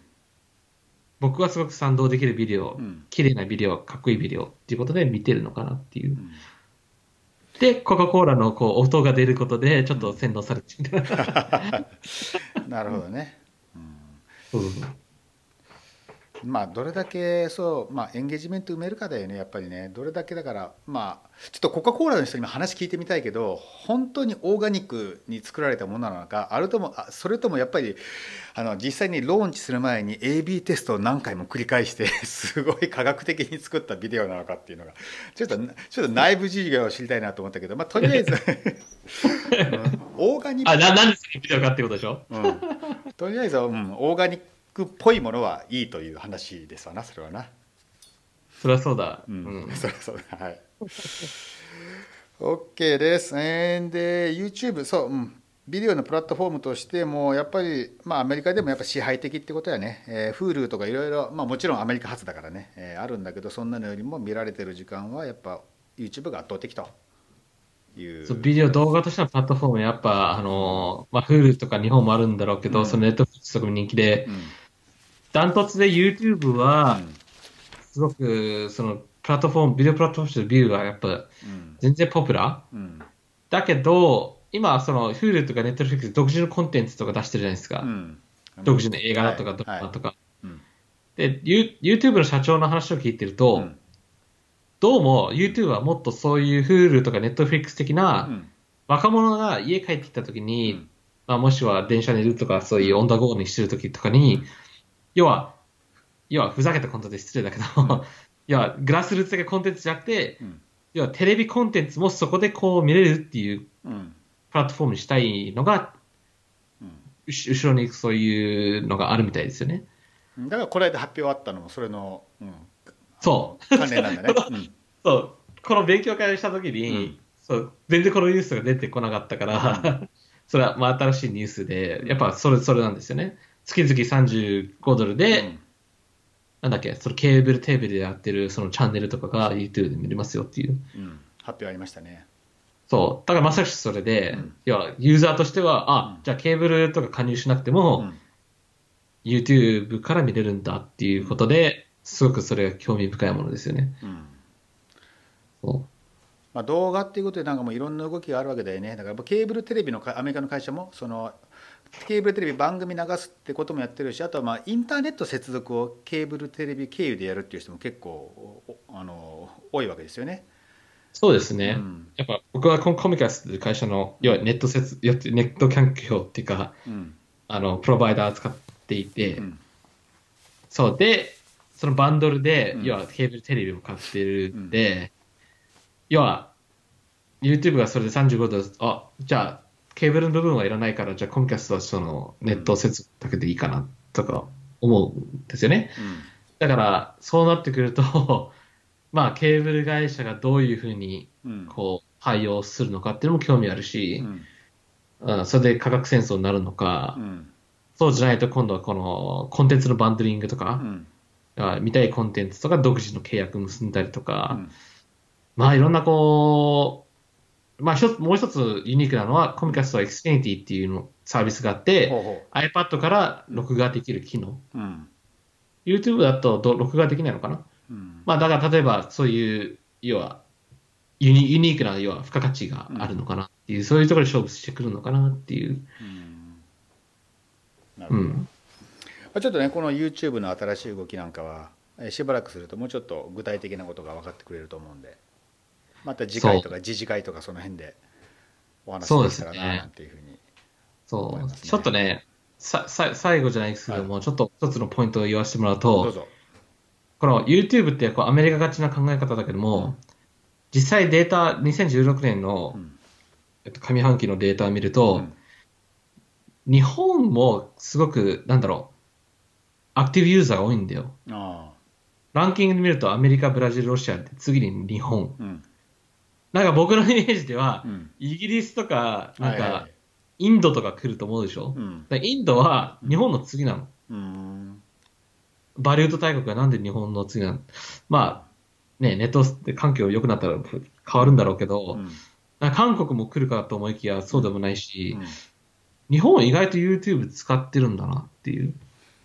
Speaker 2: 僕はすごく賛同できるビデオ、
Speaker 1: うん。
Speaker 2: 綺麗なビデオ、かっこいいビデオっていうことで見てるのかなっていう。う。
Speaker 1: ん
Speaker 2: で、コカ・コーラのこう音が出ることで、ちょっと洗脳されてみたいな。
Speaker 1: なるほどね。
Speaker 2: そうそうそう
Speaker 1: まあどれだけそう、まあ、エンゲージメント埋めるかだよねやっぱりね。どれだけだからまあちょっとコカ・コーラの人にも話聞いてみたいけど本当にオーガニックに作られたものなのかあるともあそれともやっぱりあの実際にローンチする前に AB テストを何回も繰り返して すごい科学的に作ったビデオなのかっていうのがちょっとちょっと内部事情を知りたいなと思ったけど、まあ、とりあえず、うんオーガニック
Speaker 2: あ、な、なんでそのビデオかってことでしょ？
Speaker 1: うん、とりあえず、うん、オーガニックっぽいものはいいという話ですわなそれはな。
Speaker 2: そりゃそうだ。
Speaker 1: う
Speaker 2: うんん。
Speaker 1: そりゃそうだはい OK です。えーで YouTube そう、うん、ビデオのプラットフォームとしてもやっぱり、まあ、アメリカでもやっぱ支配的ってことやね、えー、Hulu とかいろいろ、まあ、もちろんアメリカ発だからね、えーあるんだけどそんなのよりも見られてる時間はやっぱ YouTube が圧倒的という。
Speaker 2: そうビデオ動画としてのプラットフォームやっぱ、あのーまあ、Hulu とか日本もあるんだろうけど、
Speaker 1: うん
Speaker 2: その Netflix とかも人気で、
Speaker 1: うん
Speaker 2: ダントツで YouTube は
Speaker 1: う、ん。
Speaker 2: すごく、その、プラットフォーム、ビデオプラットフォームのビューがやっぱ、
Speaker 1: うん。
Speaker 2: 全然ポピュラ。ー。
Speaker 1: うん。
Speaker 2: だけど、今、その、Hulu とか Netflix 独自のコンテンツとか出してるじゃないですか。
Speaker 1: うん。
Speaker 2: 独自の映画だとか
Speaker 1: はい
Speaker 2: ドラマとか。
Speaker 1: うん。
Speaker 2: で、You- YouTube の社長の話を聞いてると、
Speaker 1: うん。
Speaker 2: どうも YouTube はもっとそういう Hulu とか Netflix 的な、
Speaker 1: うん。
Speaker 2: 若者が家帰ってきた時に、
Speaker 1: うん。
Speaker 2: まあ、もしくは電車にいるとか、そういうオンダゴーにしてる時とかに、要は、要はふざけたコンテンツ失礼だけど、要はグラスルーツ的なコンテンツじゃなくて、
Speaker 1: うん。
Speaker 2: 要はテレビコンテンツもそこでこう見れるっていう
Speaker 1: うん。
Speaker 2: プラットフォームにしたいのが、
Speaker 1: うん。
Speaker 2: 後ろにそういうのがあるみたいですよね。
Speaker 1: うんだからこの間発表あったのもそれの、うん、
Speaker 2: そう。
Speaker 1: 関連なんだね。うん。
Speaker 2: そう、この勉強会をしたときに、
Speaker 1: うん。
Speaker 2: そう、全然このニュースが出てこなかったから、それはまあ新しいニュースで、やっぱそれ、それなんですよね。月々35ドルで、
Speaker 1: うん。
Speaker 2: なんだっけ、そのケーブルテーブルでやってるそのチャンネルとかが YouTube で見れますよっていう。
Speaker 1: うん。発表ありましたね。
Speaker 2: そう。だからまさしくそれで、
Speaker 1: うん。
Speaker 2: 要はユーザーとしては、あ、
Speaker 1: うん。
Speaker 2: じゃあケーブルとか加入しなくても、
Speaker 1: うん。
Speaker 2: YouTube から見れるんだっていうことで、すごくそれが興味深いものですよね。
Speaker 1: うん。
Speaker 2: そ
Speaker 1: まあ、動画っていうことでなんかもういろんな動きがあるわけだよね。だからケーブルテレビのかアメリカの会社もそのケーブルテレビ番組流すってこともやってるしあとはまあインターネット接続をケーブルテレビ経由でやるっていう人も結構おあの多いわけですよね。
Speaker 2: うそうですね。
Speaker 1: うん。
Speaker 2: やっぱ僕はコミカスという会社の、要はネット接、ネット環境っていうか、
Speaker 1: うん。
Speaker 2: あの、プロバイダー使っていて、
Speaker 1: うん。
Speaker 2: そう。で、そのバンドルで、
Speaker 1: うん。
Speaker 2: 要はケーブルテレビも買ってるんで、要は、YouTube がそれで35ドル、あ、じゃあ、ケーブルの部分はいらないから、じゃあコミカスはそのネット接続だけでいいかな、とか思うんですよね。だから、そうなってくると、まあ、ケーブル会社がどういうふうに、
Speaker 1: うん。
Speaker 2: こう、対応するのかっていうのも興味ある
Speaker 1: う
Speaker 2: し、
Speaker 1: ん
Speaker 2: うん。それで価格戦争になるのか、
Speaker 1: うん。
Speaker 2: そうじゃないと今度はこのコンテンツのバンドリングとか、
Speaker 1: うん。
Speaker 2: あ見たいコンテンツとか独自の契約結んだりとか、
Speaker 1: うん。
Speaker 2: まあいろんなこう、まあ一つ、もう一つユニークなのは、コミカストは Xfinity っていうのサービスがあって、
Speaker 1: ほうほ
Speaker 2: iPad から録画できる機能。
Speaker 1: ううん。
Speaker 2: YouTube だとど録画できないのかな？
Speaker 1: うん。
Speaker 2: まあだから例えばそういう、要はユニ、ユニークな、要は付加価値があるのかなっていう、そういうところで勝負してくるのかなっていう。
Speaker 1: うん。ちょっとねこの YouTube の新しい動きなんかはえーしばらくするともうちょっと具体的なことが分かってくれると思うんでまた次回とか次次回とかその辺でお話しできたらななんていうふうに
Speaker 2: そう、ちょっとね、さ、さ、最後じゃないですけども、ちょっと一つのポイントを言わせてもらうと、
Speaker 1: どうぞ。
Speaker 2: この YouTube ってこうアメリカ勝ちな考え方だけども、実際データ、2016年の、
Speaker 1: うん。
Speaker 2: えっと、上半期のデータを見ると、
Speaker 1: うん。
Speaker 2: 日本もすごく、なんだろう、アクティブユーザーが多いんだよ。
Speaker 1: あ
Speaker 2: ランキングで見るとアメリカ、ブラジル、ロシアで次に日本。なんか僕のイメージでは
Speaker 1: う、ん。
Speaker 2: イギリスとか、なんか
Speaker 1: はいはい。はい、
Speaker 2: インドとか来ると思うでしょ、
Speaker 1: う
Speaker 2: インドは日本の次なの。
Speaker 1: うん。
Speaker 2: バリウッド大国がなんで日本の次なの？まあ、ね、ネット環境良くなったら変わるんだろうけど、
Speaker 1: うん。
Speaker 2: 韓国も来るかと思いきやそうでもないし、
Speaker 1: うん。
Speaker 2: 日本意外と YouTube 使ってるんだなっていう。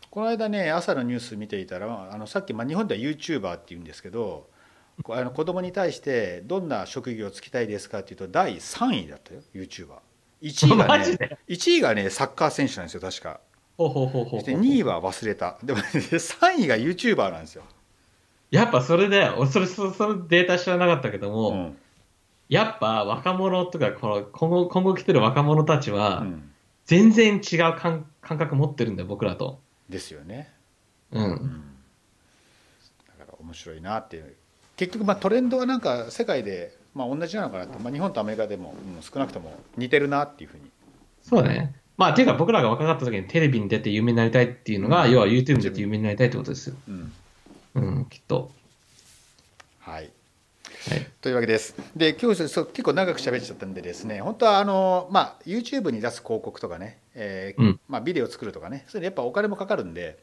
Speaker 1: この間ね朝のニュース見ていたらあのさっき、まあ、日本では YouTuber って言うんですけどあの子供に対してどんな職業をつきたいですかっていうと第3位だったよ YouTuber1 位がね
Speaker 2: マジで
Speaker 1: ？1位がねサッカー選手なんですよ確か。
Speaker 2: ほうほうほうほうほ
Speaker 1: そう。して2位は忘れた。でも、ね、3位が YouTuber なんですよ、
Speaker 2: やっぱそれで、俺それ、そそのデータ知らなかったけども、
Speaker 1: うん。
Speaker 2: やっぱ若者とか、この今後、今後来てる若者たちは、
Speaker 1: うん。
Speaker 2: 全然違う感感覚持ってるんだよ、僕らと。
Speaker 1: ですよね、
Speaker 2: う。
Speaker 1: うんん、だから面白いなっていう結局まあトレンドはなんか世界でまあ同じなのかなって、まあ、日本とアメリカでも、うん少なくとも似てるなっていうふうに
Speaker 2: そうだね。まあ、ていうか僕らが若かった時にテレビに出て有名になりたいっていうのが、
Speaker 1: うん
Speaker 2: 要は YouTube に出て有名になりたいってことですよ。
Speaker 1: うん
Speaker 2: うん、きっと。
Speaker 1: はい
Speaker 2: はい。
Speaker 1: というわけです。で今日そう結構長く喋っちゃったんでですね本当はあの、まあ、YouTube に出す広告とかね、えー
Speaker 2: うん
Speaker 1: まあ、ビデオ作るとかねそれやっぱお金もかかるんで、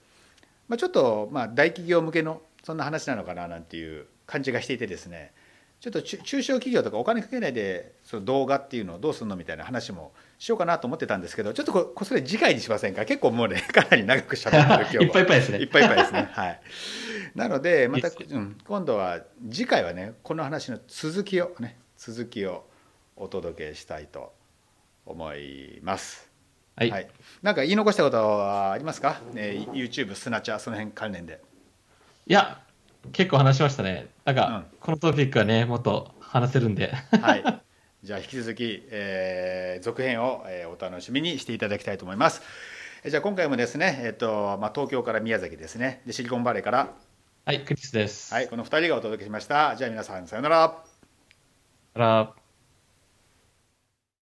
Speaker 1: まあ、ちょっと、まあ、大企業向けのそんな話なのかななんていう感じがしていてですねちょっと中中小企業とかお金かけないでその動画っていうのをどうするのみたいな話もしようかなと思ってたんですけどちょっとここそれ次回にしませんか？結構もうね かなり長く喋ってる 今日は
Speaker 2: いっぱいいっぱいですね
Speaker 1: いっぱいいっぱいですね。はい。なのでまたうん、今度は次回はねこの話の続きをね続きをお届けしたいと思います。
Speaker 2: はい。
Speaker 1: なんか言い残したことはありますか？ね YouTube スナチャーその辺関連で。
Speaker 2: いや、結構話しましたね。なんか、
Speaker 1: うん
Speaker 2: このトピックはね、もっと話せるんで。
Speaker 1: はい。じゃあ引き続き、えー続編を、えーお楽しみにしていただきたいと思います。えじゃあ今回もですね、えっ、とまあ東京から宮崎ですね、でシリコンバレーから、
Speaker 2: はい、クリスです。
Speaker 1: はい、この二人がお届けしました。じゃあ皆さんさようなら。
Speaker 2: から